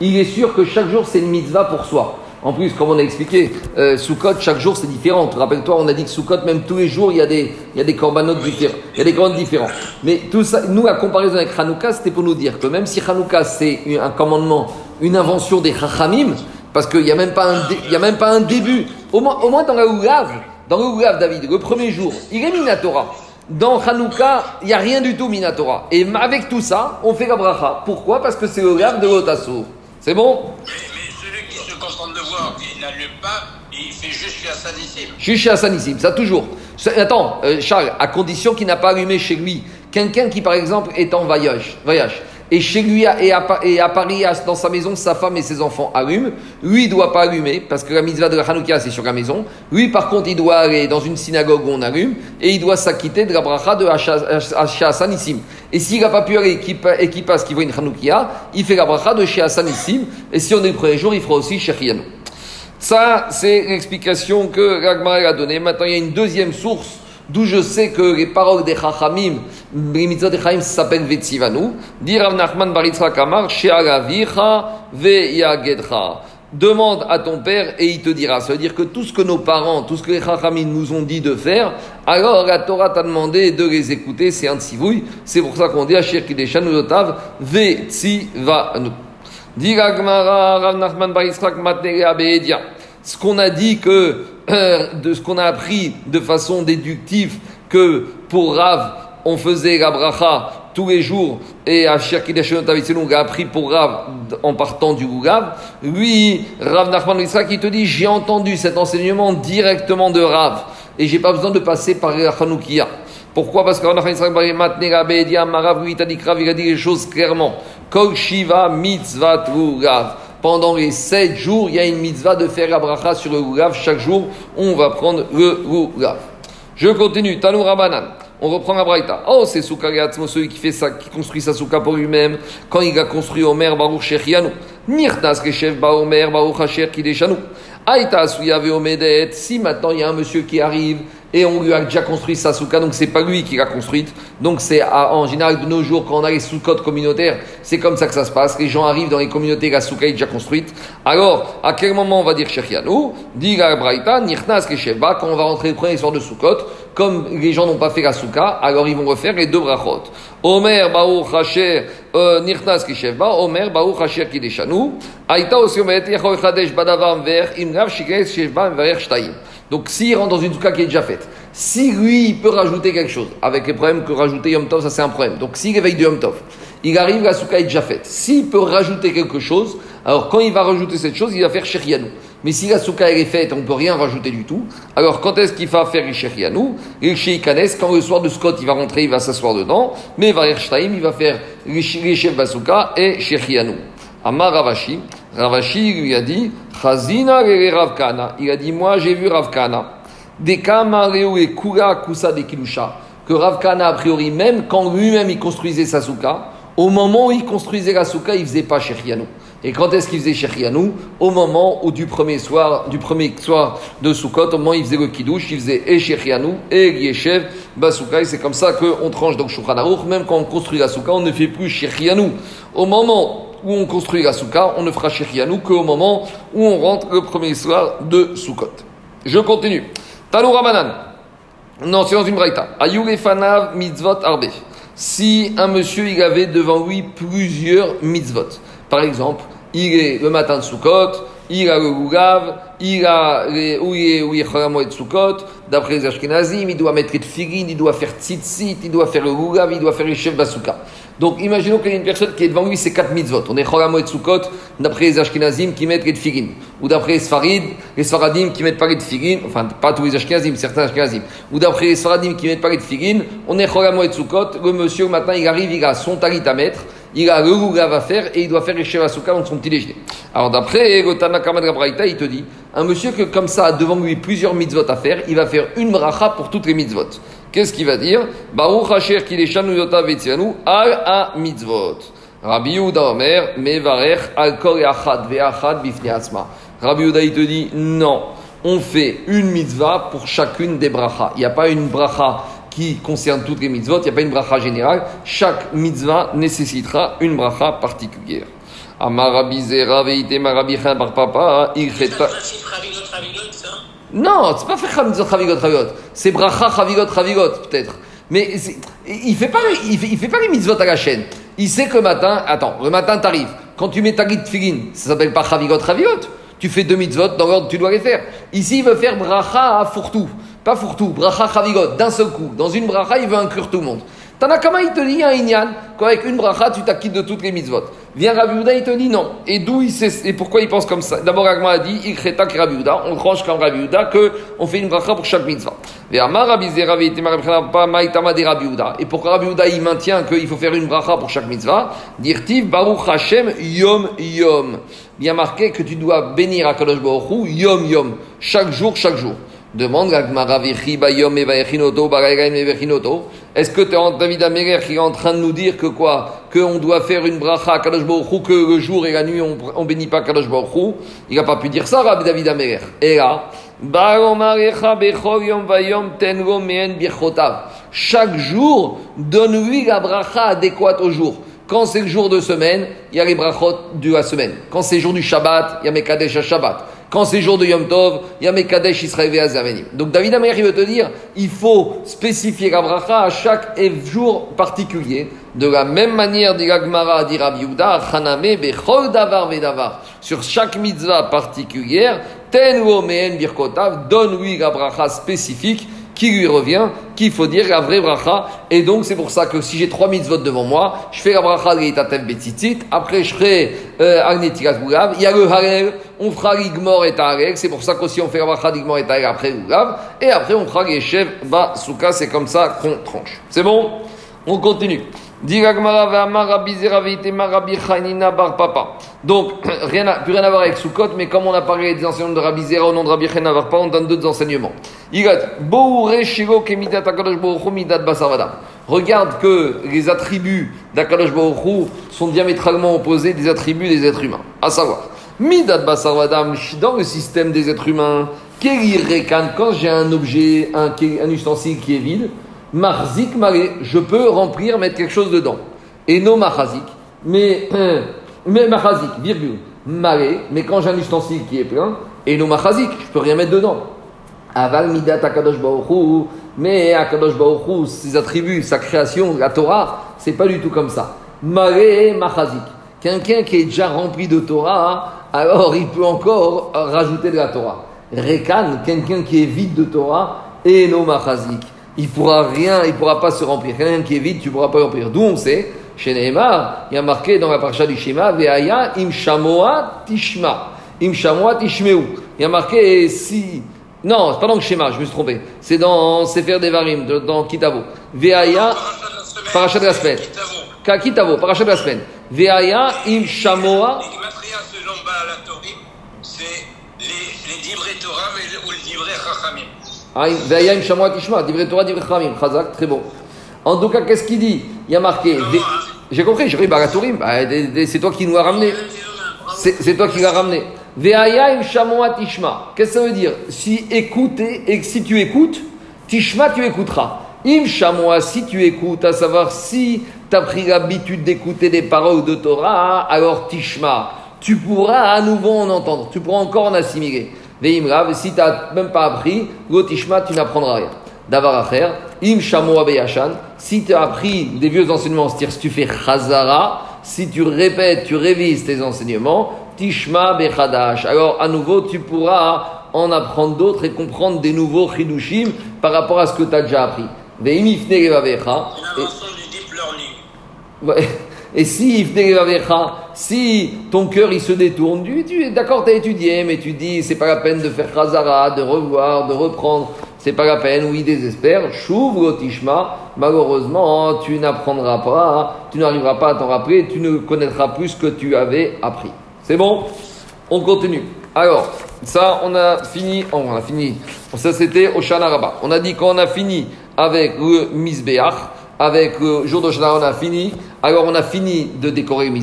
Speaker 1: Il est sûr que chaque jour, c'est une mitzvah pour soi. En plus, comme on a expliqué, euh, Soukot, chaque jour c'est différent. Rappelle-toi, on a dit que Soukot, même tous les jours, il y a des, il y a des corbanotes différents. Il y a des corbanotes différents. Mais tout ça, nous, la comparaison avec Hanouka, c'était pour nous dire que même si Hanouka, c'est un commandement, une invention des Chachamim, parce qu'il n'y a, même pas un il y a même pas un début, au moins, au moins dans la Oulav, dans David, le premier jour, il est Minatora. Dans Hanouka, il n'y a rien du tout Minatora. Et avec tout ça, on fait la bracha. Pourquoi? Parce que c'est le Oulav de l'Otasso. C'est bon?
Speaker 2: Il fait juste chez Hassanissim.
Speaker 1: Juste chez Hassanissim, ça toujours. Attends, euh, Charles, à condition qu'il n'a pas allumé chez lui. Quelqu'un qui, par exemple, est en voyage, voyage et chez lui et à, Paris, dans sa maison, sa femme et ses enfants allument. Lui, il doit pas allumer parce que la mitzvah de la Hanouka, c'est sur la maison. Lui, par contre, il doit aller dans une synagogue où on allume et il doit s'acquitter de la bracha de Hassanissim. Et s'il n'a pas pu aller et qu'il passe, qu'il voit une Hanoukia, il fait la bracha de chez Hassanissim. Et si on est le premier jour, il fera aussi chez ça, c'est l'explication que Ragmar a donnée. Maintenant, il y a une deuxième source d'où je sais que les paroles des Chachamim, les mitzvot des Chachamim s'appellent Vetzivanu. Dit Rav Nachman Baritzra Kamar, ve'yagedcha. Demande à ton père et il te dira. Ça veut dire que tout ce que nos parents, tout ce que les Chachamim nous ont dit de faire, alors la Torah t'a demandé de les écouter, c'est un tsivouille. C'est pour ça qu'on dit Asher Kideshan Uzotav Vetzivanu. Dit Rav Nachman Baritzra ce qu'on a dit que, de ce qu'on a appris de façon déductive, que pour Rav, on faisait la bracha tous les jours, et à on a appris pour Rav en partant du Gougav, lui, Rav Nachman qui te dit, j'ai entendu cet enseignement directement de Rav, et j'ai pas besoin de passer par la Hanoukia. Pourquoi? Parce que Rav lui, il a dit les choses clairement. Kol Shiva mitzvah Pendant les sept jours, il y a une mitzvah de faire la bracha sur le Gougav. Chaque jour, on va prendre le Gougav. Je continue. Tanou Rabanan. On reprend la braïta. Oh, c'est Souka celui qui fait ça, qui construit sa souka pour lui-même. Quand il a construit Omer Baruch Shechianu. Nirtas Keshev Ba Omer Baruch Hasher Kideshanu. Aïta Asuyave Omedet. Si maintenant il y a un monsieur qui arrive et on lui a déjà construit sa souka, donc c'est pas lui qui l'a construite. Donc c'est en général de nos jours quand on a les sous-codes communautaires, c'est comme ça que ça se passe. Les gens arrivent dans les communautés, la souka est déjà construite. Alors, à quel moment on va dire Shechianu Dit la braïta, Nirtas Keshev Ba, quand on va rentrer le premier soir de soukot comme les gens n'ont pas fait la souka, alors ils vont refaire les deux brachot. Omer Baou Hacher euh, Nirnas Kishevba, Omer Baou Hacher Kideshanu, Aïta aussi Omet Yachol Chadesh Badavam Ver, Imrav Shikres Shevba Ver Shtaim. Donc s'il rentre dans une souka qui est déjà faite, si lui il peut rajouter quelque chose, avec les problèmes que rajouter Yom Tov, ça c'est un problème. Donc s'il réveille du Yom Tov, il arrive, la souka est déjà faite. S'il peut rajouter quelque chose, alors quand il va rajouter cette chose, il va faire Sherianou. Mais si la souka est faite, on ne peut rien rajouter du tout. Alors quand est-ce qu'il va faire Isherianou Ishikanes, quand le soir de Scott, il va rentrer, il va s'asseoir dedans. Mais il va faire Rishev Basuka et. Amar Ravashi, Ravashi lui a dit Chazina Ravkana. Il a dit Moi j'ai vu Ravkana. Dekamareu et Kura Kusa de Kilusha. Que Ravkana, a priori, même quand lui-même il construisait sa souka, au moment où il construisait la souka, il faisait pas Sherianou. Et quand est-ce qu'il faisait Shechianou Au moment où du premier soir, du premier soir de Sukkot, au moment où il faisait le Kiddush, il faisait et Shechianou et Yeshev Basouka. Et c'est comme ça qu'on tranche donc Shulchan Même quand on construit la Souka, on ne fait plus Shechianou. Au moment où on construit la Souka, on ne fera Shechianou qu'au moment où on rentre le premier soir de Sukkot. Je continue. Talou Ramanan. Non, c'est dans une braïta. Fanav mitzvot arbe. Si un monsieur, il avait devant lui plusieurs mitzvot. Par exemple, il est le matin de Sukkot, il a le Gugav, il a il est de Sukkot, d'après les Ashkenazim, il doit mettre le Tfigin, il doit faire Tzitzit, il doit faire le Gugav, il doit faire le Chef Basuka. Donc imaginons qu'il y a une personne qui est devant lui, c'est quatre mitzvot. On est Choramo et Sukkot, d'après les Ashkenazim qui mettent les Tfigin. Ou d'après les Sfarid, les Sfaradim qui mettent pas les Tfigin, enfin pas tous les Ashkenazim, certains Ashkenazim. Ou d'après les Sfaradim qui mettent pas les Tfigin, on est Choramo et Sukkot, le monsieur maintenant il arrive, il a son talit à mettre, il a le Gugav à faire et il doit faire les Chef Basuka dans son petit déjeuner. Alors d'après le Tanakama de il te dit, un monsieur que comme ça a devant lui plusieurs mitzvot à faire, il va faire une bracha pour toutes les mitzvot. Qu'est-ce qu'il va dire Baruch Hasher Kileshanu Yota Vetzianu al a mitzvot. Rabbi Yehuda Omer mevarech al kol achad ve'achad bifnei atzma. Rabbi Yehuda il te dit non, on fait une mitzvah pour chacune des brachas. Il n'y a pas une bracha qui concerne toutes les mitzvot, il n'y a pas une bracha générale. Chaque mitzvah nécessitera une bracha particulière. Amar Rabbi Zera ve'ite Rabbi bar papa il non, c'est pas faire Chavigot Chavigot. C'est Bracha Chavigot Chavigot, peut-être. Mais il fait pas, il fait, pas les mitzvot à la chaîne. Il sait que le matin, attends, le matin t'arrives. Quand tu mets ta guide figin, ça s'appelle pas Chavigot Chavigot. Tu fais deux mitzvot dans l'ordre tu dois les faire. Ici, il veut faire bracha à fourtou. Pas fourtou, bracha chavigot, d'un seul coup. Dans une bracha, il veut inclure tout le monde. Tanakama, il te dit, un inyan, qu'avec une bracha, tu t'acquittes de toutes les mitzvot. Vient Rabbi il te dit non. Et d'où il sait, et pourquoi il pense comme ça? D'abord, Agma a dit, Ikreta que Rabbi on tranche comme Rabbi Uda, que fait une bracha pour chaque mitzvah. Et pourquoi Rabbi Uda, il maintient qu'il faut faire une bracha pour chaque mitzvah? Dirtiv Baruch Hashem Yom Yom. Bien marqué que tu dois bénir à Kadosh Baruch Yom Yom. Chaque jour, chaque jour. Demande Est-ce que David Améler qui est en train de nous dire que quoi? Qu'on doit faire une bracha à Kadosh que le jour et la nuit on ne bénit pas Kadosh Il n'a pas pu dire ça, Rabbi David Améler. Et là, chaque jour, donne-lui la bracha adéquate au jour. Quand c'est le jour de semaine, il y a les brachot de la semaine. Quand c'est le jour du Shabbat, il y a Mekadesh à Shabbat. Quand c'est jour de Yom Tov, il y a Mekadesh Israël et Azamenim. Donc David Amer, il veut te dire, il faut spécifier la bracha à chaque jour particulier. De la même manière, Gagmara, dit Rabbi Yehuda, Chaname bechol davar vedavar. Sur chaque mitzvah particulière, Tenro mehen birkotav, donne-lui la bracha spécifique qui lui revient, qu'il faut dire la vraie bracha. Et donc, c'est pour ça que si j'ai trois mitzvot devant moi, je fais la bracha de l'itatev betzitzit, après je ferai euh, agnetiras goulav, il y a le harel, on fera l'igmor et harel, c'est pour ça qu'aussi on fait la bracha d'igmor et harel après goulav, et après on fera les chefs bas souka, c'est comme ça qu'on tranche. C'est bon? On continue. Donc, rien plus rien à voir avec Soukot, mais comme on a parlé des enseignements de Rabbi Zera au nom de Rabbi Papa, on donne deux enseignements. Regarde que les attributs d'Akadosh Baruch sont diamétralement opposés des attributs des êtres humains. À savoir, Midat Basarvadam, dans le système des êtres humains, quand j'ai un objet, un ustensile qui est vide, Marzik Maré, je peux remplir, mettre quelque chose dedans. Et non Machazik, mais, mais Machazik, virgule, Maré, mais quand j'ai un ustensile qui est plein, et non Machazik, je peux rien mettre dedans. Aval Midat Akadosh Baruch mais Akadosh Baruch ses attributs, sa création, la Torah, c'est pas du tout comme ça. Maré Machazik. Quelqu'un qui est déjà rempli de Torah, alors il peut encore rajouter de la Torah. Rekan, quelqu'un qui est vide de Torah, et non Machazik il pourra rien, il pourra pas se remplir. Rien qui est vide, tu pourras pas remplir. D'où on sait, chez Neymar, il y a marqué dans la parasha du Shema, Veaya im shamoa tishma. Im shamoa tishmeu. Il y a marqué si. Non, c'est pas dans le schéma, je me suis trompé. C'est dans Sefer Devarim, dans Kitavo. Veaya, parachat de la semaine. Kitavo, parachat de la semaine. Veaya im shamoa.
Speaker 2: C'est les livrets Torah ou les livrets Chachamim.
Speaker 1: Ve'ayim Shamwa Tishma, Divrei Torah, Divrei Chazak, très bon. En tout cas, qu'est-ce qu'il dit? Il y a marqué. J'ai compris, j'ai Baratourim, bah, c'est toi qui nous as ramené. C'est toi qui l'as ramené. Ve'ayim Shamwa Tishma. Qu'est-ce que ça veut dire? Si écouter, et si tu écoutes, Tishma, tu écouteras. Im Shamwa, si tu écoutes, à savoir si tu as pris l'habitude d'écouter des paroles de Torah, alors Tishma, tu pourras à nouveau en entendre, tu pourras encore en assimiler. Veimrav, si tu n'as même pas appris, Gotishma, tu n'apprendras rien. Davar Acher, Im Shamo Abeyashan, si tu as appris des vieux enseignements, c'est-à-dire si tu fais Chazara, si tu répètes, tu révises tes enseignements, Tishma Bechadash. Alors à nouveau, tu pourras en apprendre d'autres et comprendre des nouveaux Chidushim par rapport à ce que tu as déjà appris. Veim Ifne Revavecha. Ouais. Et si si ton cœur il se détourne, tu, tu d'accord, tu as étudié, mais tu dis c'est pas la peine de faire khazara, de revoir, de reprendre, c'est pas la peine, ou il désespère, chouv tishma, malheureusement tu n'apprendras pas, tu n'arriveras pas à t'en rappeler, tu ne connaîtras plus ce que tu avais appris. C'est bon? On continue. Alors, ça on a fini, oh, on a fini, ça c'était au Shana On a dit qu'on a fini avec le Misbeach avec le jour de on a fini. Alors, on a fini de décorer le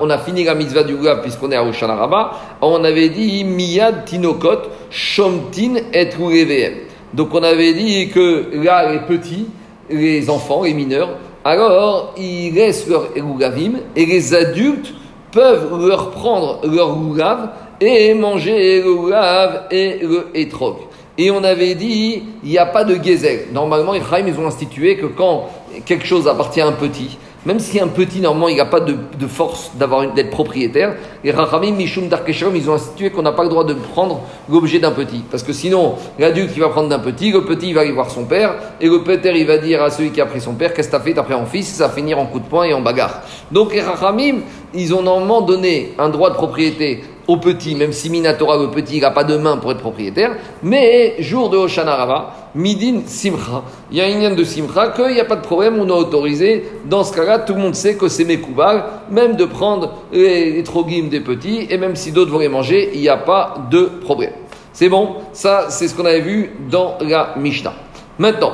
Speaker 1: on a fini la mitzvah du Gouga puisqu'on est à Oshana Rabba. On avait dit Miyad Tinokot, Shomtin et VM. Donc, on avait dit que là, les petits, les enfants, les mineurs, alors ils laissent leur Gougavim et les adultes peuvent leur prendre leur Gougav et manger le Gougav et le Etrog. Et on avait dit, il n'y a pas de gezel. Normalement, les ils ont institué que quand quelque chose appartient à un petit, même si un petit, normalement, il n'a pas de, force d'être propriétaire, les Rachamim, Mishum Darkeshalom, ils ont institué qu'on n'a pas le droit de prendre l'objet d'un petit. Parce que sinon, l'adulte qui va prendre d'un petit, le petit, il va aller voir son père, et le père, il va dire à celui qui a pris son père, qu'est-ce que tu as fait, t'as pris mon fils, ça va finir en coup de poing et en bagarre. Donc les Rachamim, ils ont normalement donné un droit de propriété au petit, même si Minatora, le petit, il n'a pas de main pour être propriétaire, mais jour de Hoshana Rava, Midin Simcha, il y a une de Simcha, qu'il n'y a pas de problème, on a autorisé, dans ce cas-là, tout le monde sait que c'est Mekoubal, même de prendre les, trogim des petits, et même si d'autres vont les manger, il n'y a pas de problème. C'est bon, ça c'est ce qu'on avait vu dans la Mishnah. Maintenant,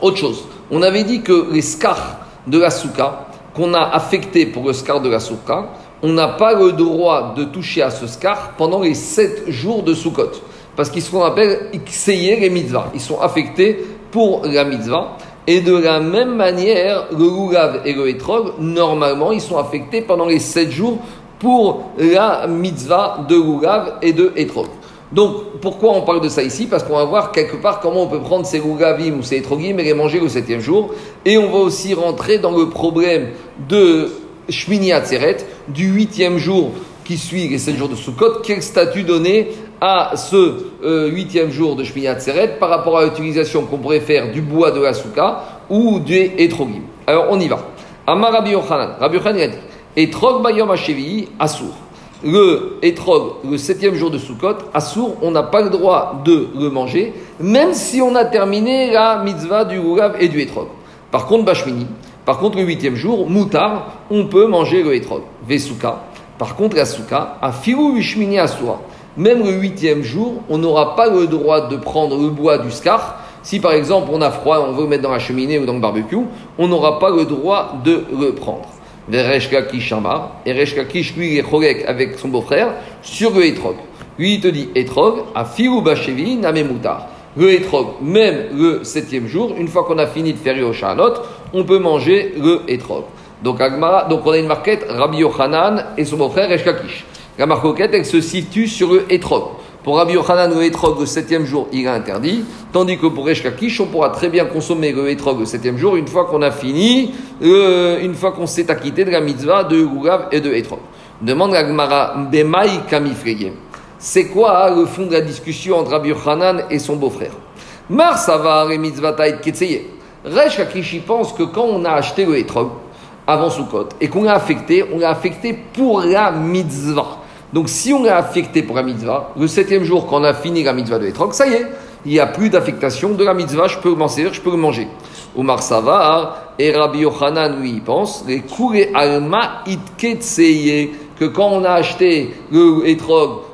Speaker 1: autre chose, on avait dit que les scars de la souka, qu'on a affectés pour le scar de la souka, on n'a pas le droit de toucher à ce scar pendant les sept jours de Sukkot. Parce qu'ils sont appelés Ixeye les mitzvahs. Ils sont affectés pour la mitzvah. Et de la même manière, le Lulav et le Etrog, normalement, ils sont affectés pendant les sept jours pour la mitzvah de Lulav et de Etrog. Donc, pourquoi on parle de ça ici? Parce qu'on va voir quelque part comment on peut prendre ces Lugavim ou ces Etrogim et les manger le septième jour. Et on va aussi rentrer dans le problème de Shmini Atzeret, du huitième jour qui suit les sept jours de Sukkot, quel statut donner à ce euh, huitième jour de Shmini Atzeret par rapport à l'utilisation qu'on pourrait faire du bois de la souka ou des etrogim. Alors on y va. Amar Rabbi Yochanan. Rabbi Yochanan a dit Etrog bayom hashevi assour. Le etrog, le septième jour de Sukkot, assour, on n'a pas le droit de le manger, même si on a terminé la mitzvah du lulav et du etrog. Par contre, Bashmini, par contre, le huitième jour, moutar, on peut manger le etrog. Vesuka. Par contre, la souka, a filou vishmini assour. Même le huitième jour, on n'aura pas le droit de prendre le bois du scar. Si par exemple on a froid, on veut le mettre dans la cheminée ou dans le barbecue, on n'aura pas le droit de le prendre. Veresh Kakish Shamar, et Resh Kakish, lui, est avec son beau-frère sur le etrog. Lui, il te dit etrog, a filou bachevi, moutar. Le etrog, même le septième jour, une fois qu'on a fini de faire Yoshanot, on peut manger le etrog. Donc, donc on a une marquette, Rabbi Yochanan et son beau-frère Resh Kakish. La marcoquette, elle se situe sur le étrog. Pour Rabbi Yochanan, le étrog, le septième jour, il est interdit. Tandis que pour Eshkakish, on pourra très bien consommer le étrog le septième jour une fois qu'on a fini, euh, une fois qu'on s'est acquitté de la mitzvah de Gourav et de étrog. Demande la Gemara, Bemaï C'est quoi le fond de la discussion entre Rabbi Yochanan et son beau-frère? Mar Savar et mitzvah Ketseye. Resh pense que quand on a acheté le étrog, avant Sukkot, et qu'on l'a affecté, on l'a affecté pour la mitzvah. Donc si on l'a affecté pour la mitzvah, le septième jour, quand on a fini la mitzvah de l'étrog, ça y est, il n'y a plus d'affectation de la mitzvah, je peux m'en servir, je peux le manger. Omar Savar et Rabbi Yochanan, lui, il pense, les alma que quand on a acheté le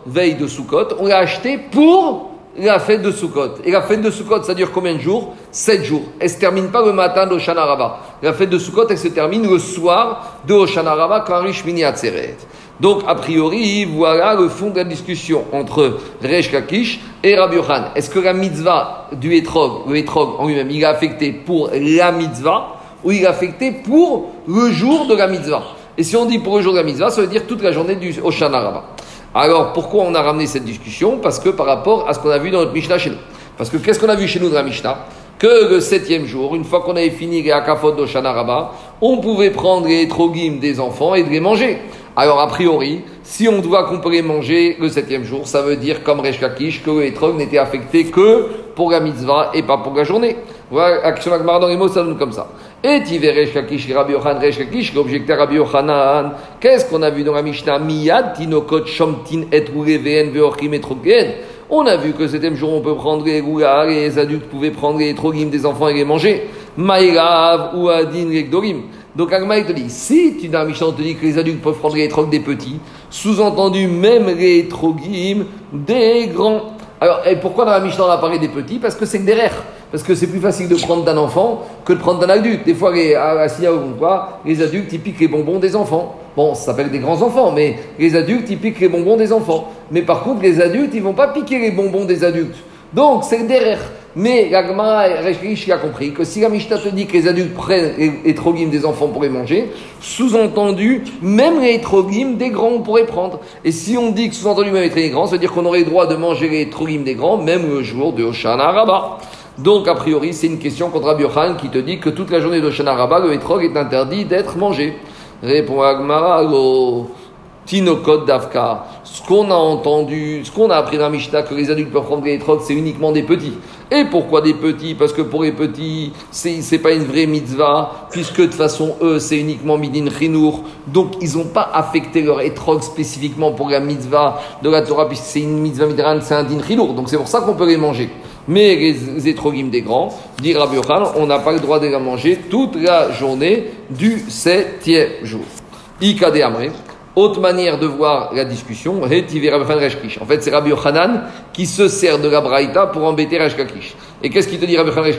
Speaker 1: veille de Sukkot, on l'a acheté pour la fête de Sukkot. Et la fête de Sukkot, ça dure combien de jours? Sept jours. Elle ne se termine pas le matin de Rabbah. La fête de Sukkot, elle se termine le soir de Rabbah quand Rishmini Atzeret. Donc, a priori, voilà le fond de la discussion entre Resh Kakish et Rabbi Yohan. Est-ce que la mitzvah du Etrog, le Etrog en lui-même, il est affecté pour la mitzvah ou il est affecté pour le jour de la mitzvah? Et si on dit pour le jour de la mitzvah, ça veut dire toute la journée du Oshana Rabbah. Alors, pourquoi on a ramené cette discussion? Parce que par rapport à ce qu'on a vu dans notre Mishnah chez nous. Parce que qu'est-ce qu'on a vu chez nous dans la Mishnah? Que le septième jour, une fois qu'on avait fini les Akafot d'Oshana Rabbah, on pouvait prendre les Etrogim des enfants et de les manger. Alors, a priori, si on doit les manger le septième jour, ça veut dire, comme Resh que etrog n'était affecté que pour la mitzvah et pas pour la journée. Voilà, action Agmar dans les mots, ça donne comme ça. Et tiver Resh Kakish, Rabbi Yochanan, Resh Kakish, l'objecteur Rabbi Yochanan, qu'est-ce qu'on a vu dans la Mishnah? Miyad, Tinokot, Shomtin, et Veen, Veochim, et On a vu que le septième jour, on peut prendre les rougas, les adultes pouvaient prendre les trogim des enfants et les manger. Maïrav ou Adin, les donc Agma te dit, si tu dans Mishnah te dit que les adultes peuvent prendre les trogs des petits, sous-entendu même les trogim des grands. Alors, et pourquoi dans la Mishnah on a parlé des petits? Parce que c'est des derrière. Parce que c'est plus facile de prendre d'un enfant que de prendre d'un adulte. Des fois, les, à, ou quoi, les adultes, ils piquent les bonbons des enfants. Bon, ça s'appelle des grands enfants, mais les adultes, ils piquent les bonbons des enfants. Mais par contre, les adultes, ils vont pas piquer les bonbons des adultes. Donc, c'est derrière. Mais l'Agmara a compris que si la Mishnah te dit que les adultes prennent les trogim des enfants pour les manger, sous-entendu, même les trogim des grands on pourrait prendre. Et si on dit que sous-entendu même les grands, ça veut dire qu'on aurait le droit de manger les trogim des grands, même le jour de Hoshana Rabbah. Donc, a priori, c'est une question contre Rabbi qui te dit que toute la journée de Hoshana Rabbah, le etrog est interdit d'être mangé. Répond Agmara, Tinokot Davka. Ce qu'on a entendu, ce qu'on a appris dans la Mishnah, que les adultes peuvent prendre les trocs, c'est uniquement des petits. Et pourquoi des petits? Parce que pour les petits, c'est, c'est pas une vraie mitzvah, puisque de façon, eux, c'est uniquement midin chinour. Donc, ils n'ont pas affecté leur etrog spécifiquement pour la mitzvah de la Torah, puisque c'est une mitzvah midran, c'est un din chinour. Donc, c'est pour ça qu'on peut les manger. Mais les étrogim des grands, dit Rabbi on n'a pas le droit de les manger toute la journée du septième jour. Ika de Amre. Autre manière de voir la discussion, en fait, c'est Rabbi Yochanan qui se sert de la braïta pour embêter Resh Et qu'est-ce qu'il te dit Rabbi Yochanan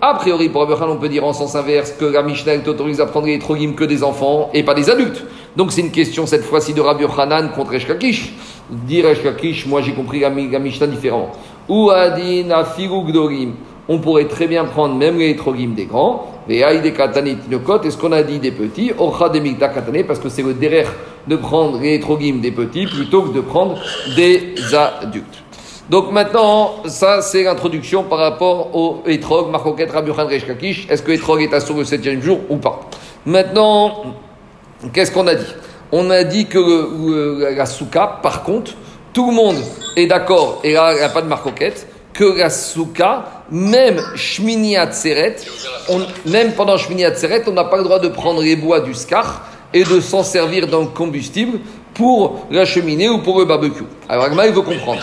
Speaker 1: A priori, pour Rabbi Yochanan, on peut dire en sens inverse que la Mishnah t'autorise à prendre les trogim que des enfants et pas des adultes. Donc c'est une question cette fois-ci de Rabbi Yochanan contre Resh Kakish. Dit Resh moi j'ai compris la, Mishnah différent. Ou adin on pourrait très bien prendre même les trogim des grands, les des tinokot, et ce qu'on a dit des petits, orcha des parce que c'est le derrière de prendre les trogim des petits plutôt que de prendre des adultes. Donc maintenant, ça c'est l'introduction par rapport au etrog, marcoquet, rabbi Est-ce que etrog est assuré le septième jour ou pas? Maintenant, qu'est-ce qu'on a dit? On a dit que la souka, par contre, tout le monde est d'accord, et là, il n'y a pas de marcoquette, que la souka, même Shmini Atzeret, on- même pendant Shmini Atzeret, on n'a pas le droit de prendre les bois du scar et de s'en servir dans le combustible pour la cheminée ou pour le barbecue. Alors, Agma, il veut comprendre.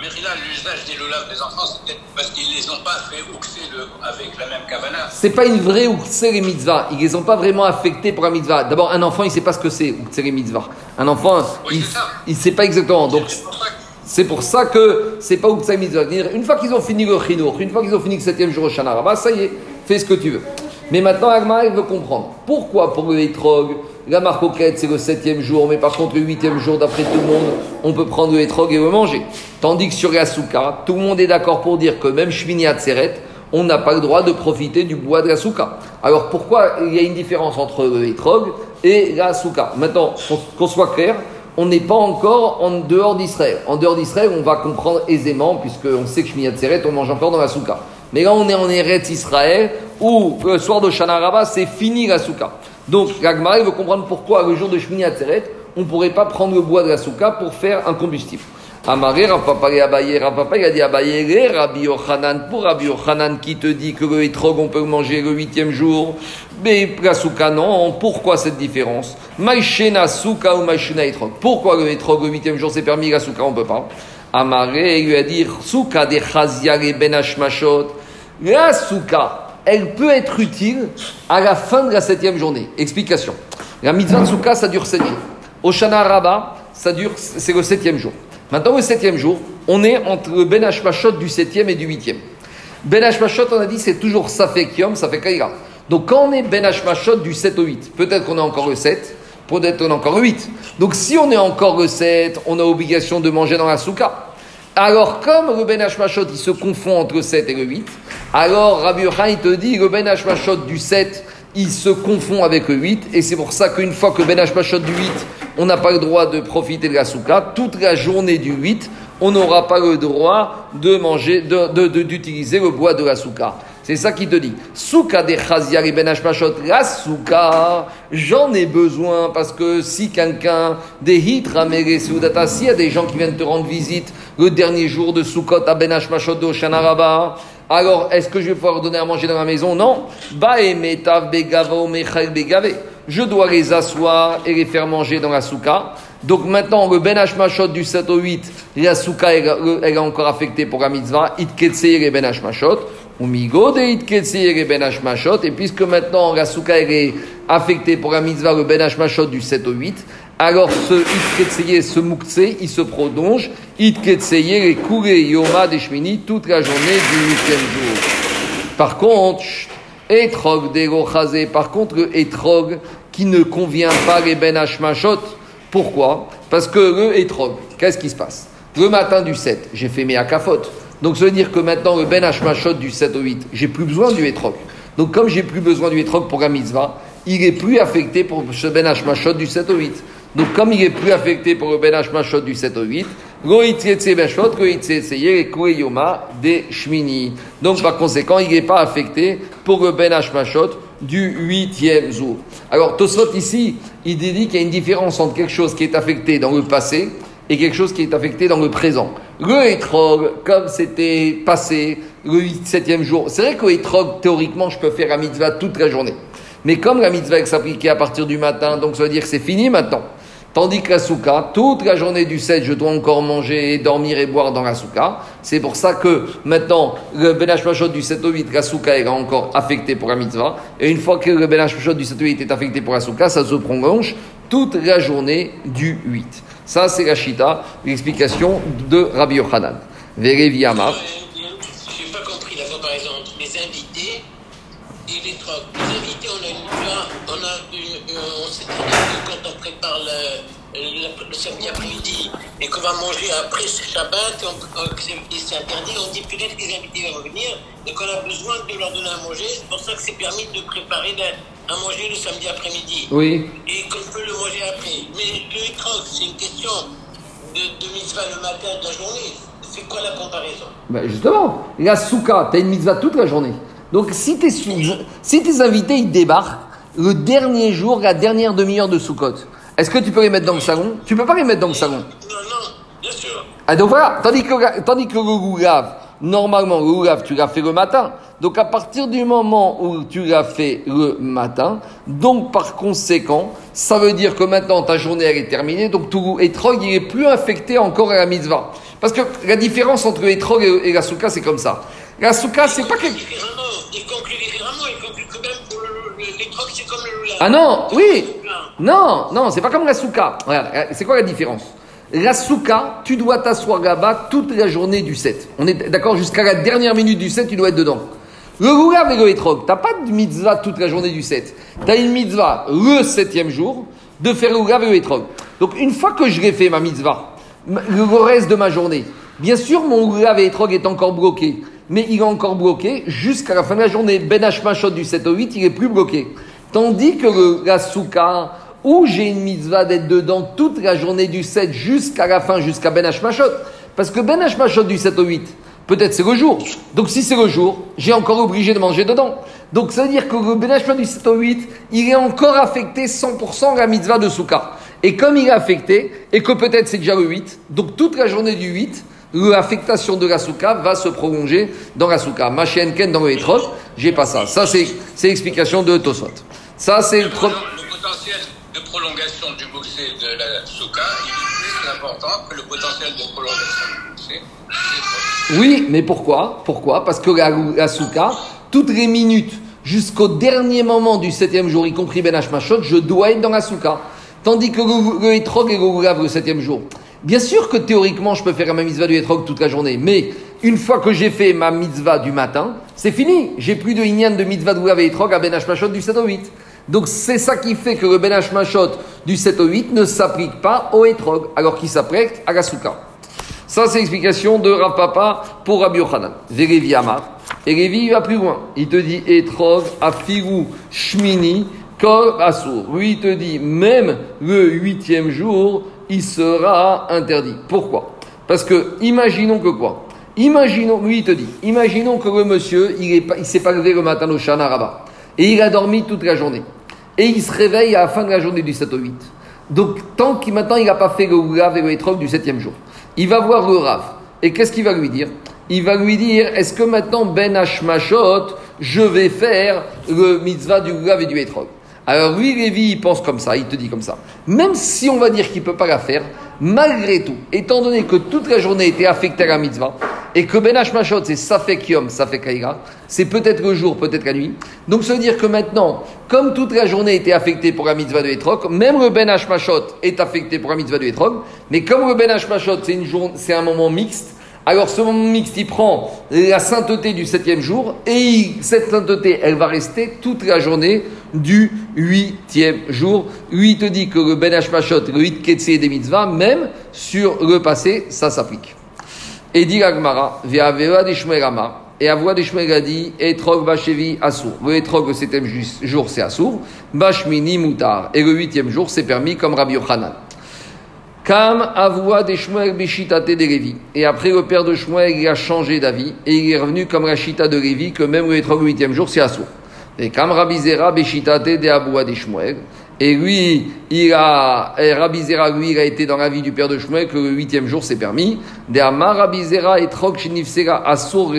Speaker 3: Mais là, l'usage des lolaves des enfants, c'est peut-être parce qu'ils les ont pas fait oxer le- avec la même kavana.
Speaker 1: C'est pas une vraie Uktsere mitzvah. Ils les ont pas vraiment affectés pour la mitzvah. D'abord, un enfant, il sait pas ce que c'est Uktsere mitzvah. Un enfant,
Speaker 3: Oui,
Speaker 1: il, il sait pas exactement. Donc,
Speaker 3: C'est pour ça que
Speaker 1: c'est pour ça que c'est pas Uktsere mitzvah. C'est-à-dire, Une fois qu'ils ont fini le chinour, une fois qu'ils ont fini le septième jour au Shana Rabbah, ça y est, fais ce que tu veux. Mais maintenant, Agma, il veut comprendre. Pourquoi pour le hétrog, la marcoquette, c'est le septième jour, mais par contre, le huitième jour, d'après tout le monde, on peut prendre le hétrog et manger. Tandis que sur la souka, tout le monde est d'accord pour dire que même Shmini Atzeret, on n'a pas le droit de profiter du bois de la souka. Alors pourquoi il y a une différence entre le hétrog et la souka? Maintenant, qu'on soit clair, on n'est pas encore en dehors d'Israël. En dehors d'Israël, on va comprendre aisément, puisqu'on sait que Shmini Atzeret, on mange encore dans la souka. Mais là, on est en Eretz Israël, où le soir de Shana Rabbah, c'est fini la souka. Donc, l'Agmara, il veut comprendre pourquoi, le jour de Shmini Atzeret, on ne pourrait pas prendre le bois de la souka pour faire un combustible. Amaré, Rapapa et Abaye, Rapapa, il a dit Abaye, Rabbi Yochanan, pour Rabbi Yochanan qui te dit que le hétrog, on peut le manger le huitième jour, mais la souka, non. Pourquoi cette différence? Maïchena souka ou hétrog. Pourquoi le hétrog, le huitième jour, c'est permis, la souka, on ne peut pas Amaré, il lui a dit Souka de Chazia et Ben Hashmashot. La souka, elle peut être utile à la fin de la septième journée. Explication. La mitzvah de souka, ça dure sept jours. Au Shana Rabbah, ça dure, c'est le septième jour. Maintenant, le septième jour, on est entre le Ben Hashmashot du septième et du huitième. Ben Hashmashot, on a dit, c'est toujours Safek Yom, Safek Kaïra. Donc, quand on est Ben Hashmashot du 7 au 8, peut-être qu'on est encore le 7, peut-être qu'on est encore le 8. Donc, si on est encore le 7, on a obligation de manger dans la souka. Alors, comme le Ben Hashmashot, il se confond entre le 7 et le 8, alors Rabbi Yochanan, il te dit, le Ben Hashmashot du 7, il se confond avec le 8, et c'est pour ça qu'une fois que Ben Hashmashot du 8, on n'a pas le droit de profiter de la souka, toute la journée du 8, on n'aura pas le droit de manger, de- de- de- d'utiliser le bois de la souka. C'est ça qui te dit. Souka de Chaziar et Ben la souka, j'en ai besoin parce que si quelqu'un, des hitra Soudata, s'il y a des gens qui viennent te rendre visite le dernier jour de Soukot à Ben Hashmashot de Oshana Rabbah, alors est-ce que je vais pouvoir donner à manger dans la maison? Non. Baemetav begavo mechal begave. Je dois les asseoir et les faire manger dans la souka. Donc maintenant, le Ben Hashmashot du 7 au 8, la souka, elle, est encore affectée pour la mitzvah. Itketseir et Ben. Ben. Et puisque maintenant la souka, est affectée pour la mitzvah, le Ben Hashmashot du 7 au 8, alors ce Itketseir, ce Moukse, il se prolonge. Itketseir et Kure Yoma des Shmini toute la journée du 8e jour. Par contre, Etrog par contre, Etrog qui ne convient pas les Ben Hashmashot. Pourquoi? Parce que le Etrog, qu'est-ce qui se passe? Le matin du 7, j'ai fait mes akafot. Donc ça veut dire que maintenant, le Ben Hashmashot du 7 au 8, j'ai plus besoin du Etrog. Donc comme j'ai plus besoin du Etrog pour la il est plus affecté pour ce Ben Hashmashot du 7 au 8. Donc comme il est plus affecté pour le Ben Hashmashot du 7 au 8, des Shmini. Donc par conséquent, il n'est pas affecté pour le Ben Hashmashot du huitième jour. Alors Tosfot ici, il dit qu'il y a une différence entre quelque chose qui est affecté dans le passé et quelque chose qui est affecté dans le présent. Le Etrog, comme c'était passé le 7e jour, c'est vrai que le Etrog, théoriquement, je peux faire la mitzvah toute la journée. Mais comme la mitzvah s'appliquait à partir du matin, donc ça veut dire que c'est fini maintenant. Tandis que la souka, toute la journée du 7, je dois encore manger, dormir et boire dans la souka. C'est pour ça que maintenant, le benach machot du 7 au 8, la souka est encore affectée pour la mitzvah. Et une fois que le benach machot du 7 au 8 est affecté pour la souka, ça se prolonge toute la journée du 8. Ça, c'est la shita, l'explication de Rabbi Yochanan. Vereviyama.
Speaker 2: Je n'ai pas compris la comparaison entre les invités et les trocs. Les invités, on a une on a une, euh, on s'est que quand on prépare le, le, le samedi après-midi et qu'on va manger après ce Shabbat, et, on- on- c'est interdit, on dit peut-être que les invités vont venir et qu'on a besoin de leur donner à manger. C'est pour ça que c'est permis de préparer de- à manger le samedi après-midi
Speaker 1: Oui.
Speaker 2: et qu'on peut le manger après. Mais le troc, c'est une question de, de mitzvah le matin de la journée. C'est quoi la comparaison?
Speaker 1: Ben justement, la souka, tu as une mitzvah toute la journée. Donc si, tes sou- si tes invités ils débarquent le dernier jour, la dernière demi-heure de Sukkot, Est-ce que tu peux les mettre dans le salon Tu peux pas les mettre dans le salon.
Speaker 2: Non, non, bien sûr.
Speaker 1: Ah, donc voilà, tandis que, tandis que le normalement, le goulave, tu l'as fait le matin. Donc à partir du moment où tu l'as fait le matin, donc par conséquent, ça veut dire que maintenant ta journée elle est terminée, donc tout étrog il est plus infecté encore à la mitzvah. Parce que la différence entre l'étrog et, et la souka c'est comme ça. La souka c'est pas que...
Speaker 2: Différemment, il conclut différemment, il conclut que même pour c'est comme le lula.
Speaker 1: Ah non, oui Non, non, c'est pas comme la souka. Regarde, c'est quoi la différence? La souka, tu dois t'asseoir là-bas toute la journée du 7. On est d'accord jusqu'à la dernière minute du 7, tu dois être dedans. Le goulav et le t'as pas de mitzvah toute la journée du 7. T'as une mitzvah le septième jour de faire le goulav et le. Donc une fois que je l'ai fait ma mitzvah, le reste de ma journée, bien sûr mon goulav et est encore bloqué. Mais il est encore bloqué jusqu'à la fin de la journée. Ben Hashmashot du 7 au 8, il est plus bloqué. Tandis que le, la souka, où j'ai une mitzvah d'être dedans toute la journée du 7 jusqu'à la fin, jusqu'à Ben Hashmashot. Parce que Ben Hashmashot du 7 au 8, peut-être c'est le jour. Donc si c'est le jour, j'ai encore obligé de manger dedans. Donc ça veut dire que le Ben Hashmashot du 7 au 8, il est encore affecté 100% à la mitzvah de souka. Et comme il est affecté, et que peut-être c'est déjà le 8, donc toute la journée du 8, l'affectation de la souka va se prolonger dans la souka. Machenken dans le hétrog, j'ai pas ça. Ça, c'est c'est l'explication de Tosot. Ça, c'est le pro-
Speaker 3: le potentiel de prolongation du bouxé de la souka, est plus important que le potentiel de prolongation du bouxé.
Speaker 1: Oui, mais pourquoi? Pourquoi? Parce que la, souka, toutes les minutes, jusqu'au dernier moment du septième jour, y compris Ben Hashmashot, je dois être dans la souka. Tandis que le, et le le septième jour. Bien sûr que théoriquement, je peux faire ma mitzvah du hétrog toute la journée, mais une fois que j'ai fait ma mitzvah du matin, c'est fini. J'ai plus de inyan de mitzvah de goulav et hétrog à Ben Hashmashot du 7 au 8. Donc c'est ça qui fait que le Ben Hashmashot du 7 au 8 ne s'applique pas au hétrog, alors qu'il s'applique à la. Ça, c'est l'explication de Rav Papa pour Rabbi Yochanan. Vérévi Amar. Et Lévi, il va plus loin. Il te dit Etrog, Afigu, Shmini, Kol, Asur. Lui, il te dit même le huitième jour, il sera interdit. Pourquoi? Parce que, imaginons que quoi? Imaginons, lui, il te dit, imaginons que le monsieur, il il s'est pas levé le matin au Shana Rabbah. Et il a dormi toute la journée. Et il se réveille à la fin de la journée du 7 au 8. Donc, tant qu'il maintenant il n'a pas fait le Rav et le Etrog du septième jour, il va voir le Rav. Et qu'est-ce qu'il va lui dire? Il va lui dire Est-ce que maintenant, Ben Hashmashot, je vais faire le mitzvah du Rav et du Etrog Alors, lui, Lévi, il pense comme ça, il te dit comme ça. Même si on va dire qu'il ne peut pas la faire, malgré tout, étant donné que toute la journée était affectée à la mitzvah, et que Ben Hashmashot, c'est Safek Yom, Safek Haïra, c'est peut-être le jour, peut-être la nuit. Donc ça veut dire que maintenant, comme toute la journée était affectée pour la mitzvah de Etrog, même le Ben Hashmashot est affecté pour la mitzvah de Etrog, mais comme le Ben Hashmashot, c'est, une jour- c'est un moment mixte, alors ce moment mixte, il prend la sainteté du septième jour, et cette sainteté, elle va rester toute la journée du huitième jour. Lui, te dit que le Ben Hashmashot, le huit Ketsé des mitzvahs, même sur le passé, ça s'applique. Et dit l'Agmara, Ve'avera d'Ishmael Amar, et Avoua d'Ishmael a dit, Etrog Bachevi Assour. Le Etrog, le septième jour, c'est Assour. Bashmini Moutar. Et le huitième jour, c'est permis comme Rabbi Yochanan. Kam Avoua d'Ishmael Bishitate de Lévi. Et après, le père de Shmuel, il a changé d'avis, et il est revenu comme la Chita de Lévi, que même le Etrog, le huitième jour, c'est Assour. Et Kam Rabbi Zera Bishitate de. Et lui, il a, Rabbi Zera, lui, il a été dans la vie du père de Shmuel que le huitième jour c'est permis. De Amar Rabbi Zera et Trog Shinifsera Asur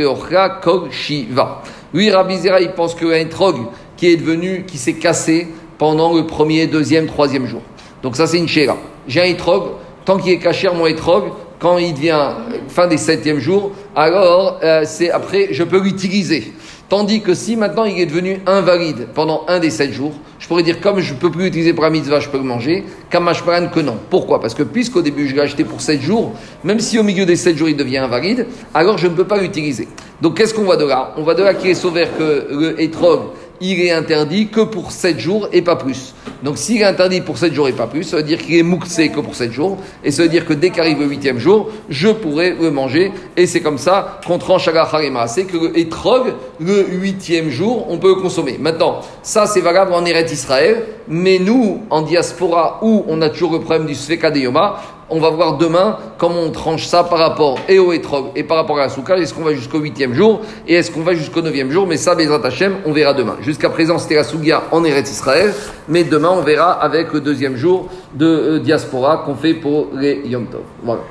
Speaker 1: Kog Shiva. Lui, Rabbi Zera, il pense qu'il y a un Trog qui est devenu, qui s'est cassé pendant le premier, deuxième, troisième jour. Donc ça, c'est une chéra. J'ai un Etrog, tant qu'il est caché mon Etrog, quand il devient euh, fin des septième jours, alors euh, c'est après, je peux l'utiliser. Tandis que si maintenant il est devenu invalide pendant un des sept jours, je pourrais dire comme je ne peux plus l'utiliser pour mitzvah, je peux le manger, kamashparan que non. Pourquoi? Parce que puisqu'au début je l'ai acheté pour sept jours, même si au milieu des sept jours il devient invalide, alors je ne peux pas l'utiliser. Donc qu'est-ce qu'on voit de là? On voit de là qu'il est sauvé que le etrog, il est interdit que pour 7 jours et pas plus. Donc s'il est interdit pour 7 jours et pas plus, ça veut dire qu'il est mouxé que pour 7 jours, et ça veut dire que dès qu'arrive le huitième jour, je pourrai le manger, et c'est comme ça qu'on tranche à c'est que le etrog, le huitième jour, on peut le consommer. Maintenant, ça c'est valable en Eretz Israël, mais nous, en diaspora, où on a toujours le problème du Sveka de Yoma, On va voir demain comment on tranche ça par rapport et au Etrog et par rapport à la Souka. Est-ce qu'on va jusqu'au huitième jour et est-ce qu'on va jusqu'au neuvième jour? Mais ça, Bezrat Hashem, on verra demain. Jusqu'à présent, c'était la Sougia en Eretz Israël, mais demain, on verra avec le deuxième jour de euh, diaspora qu'on fait pour les Yom Tov. Voilà.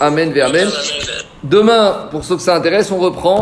Speaker 1: Amen Amen. Demain, pour ceux que ça intéresse, on reprend.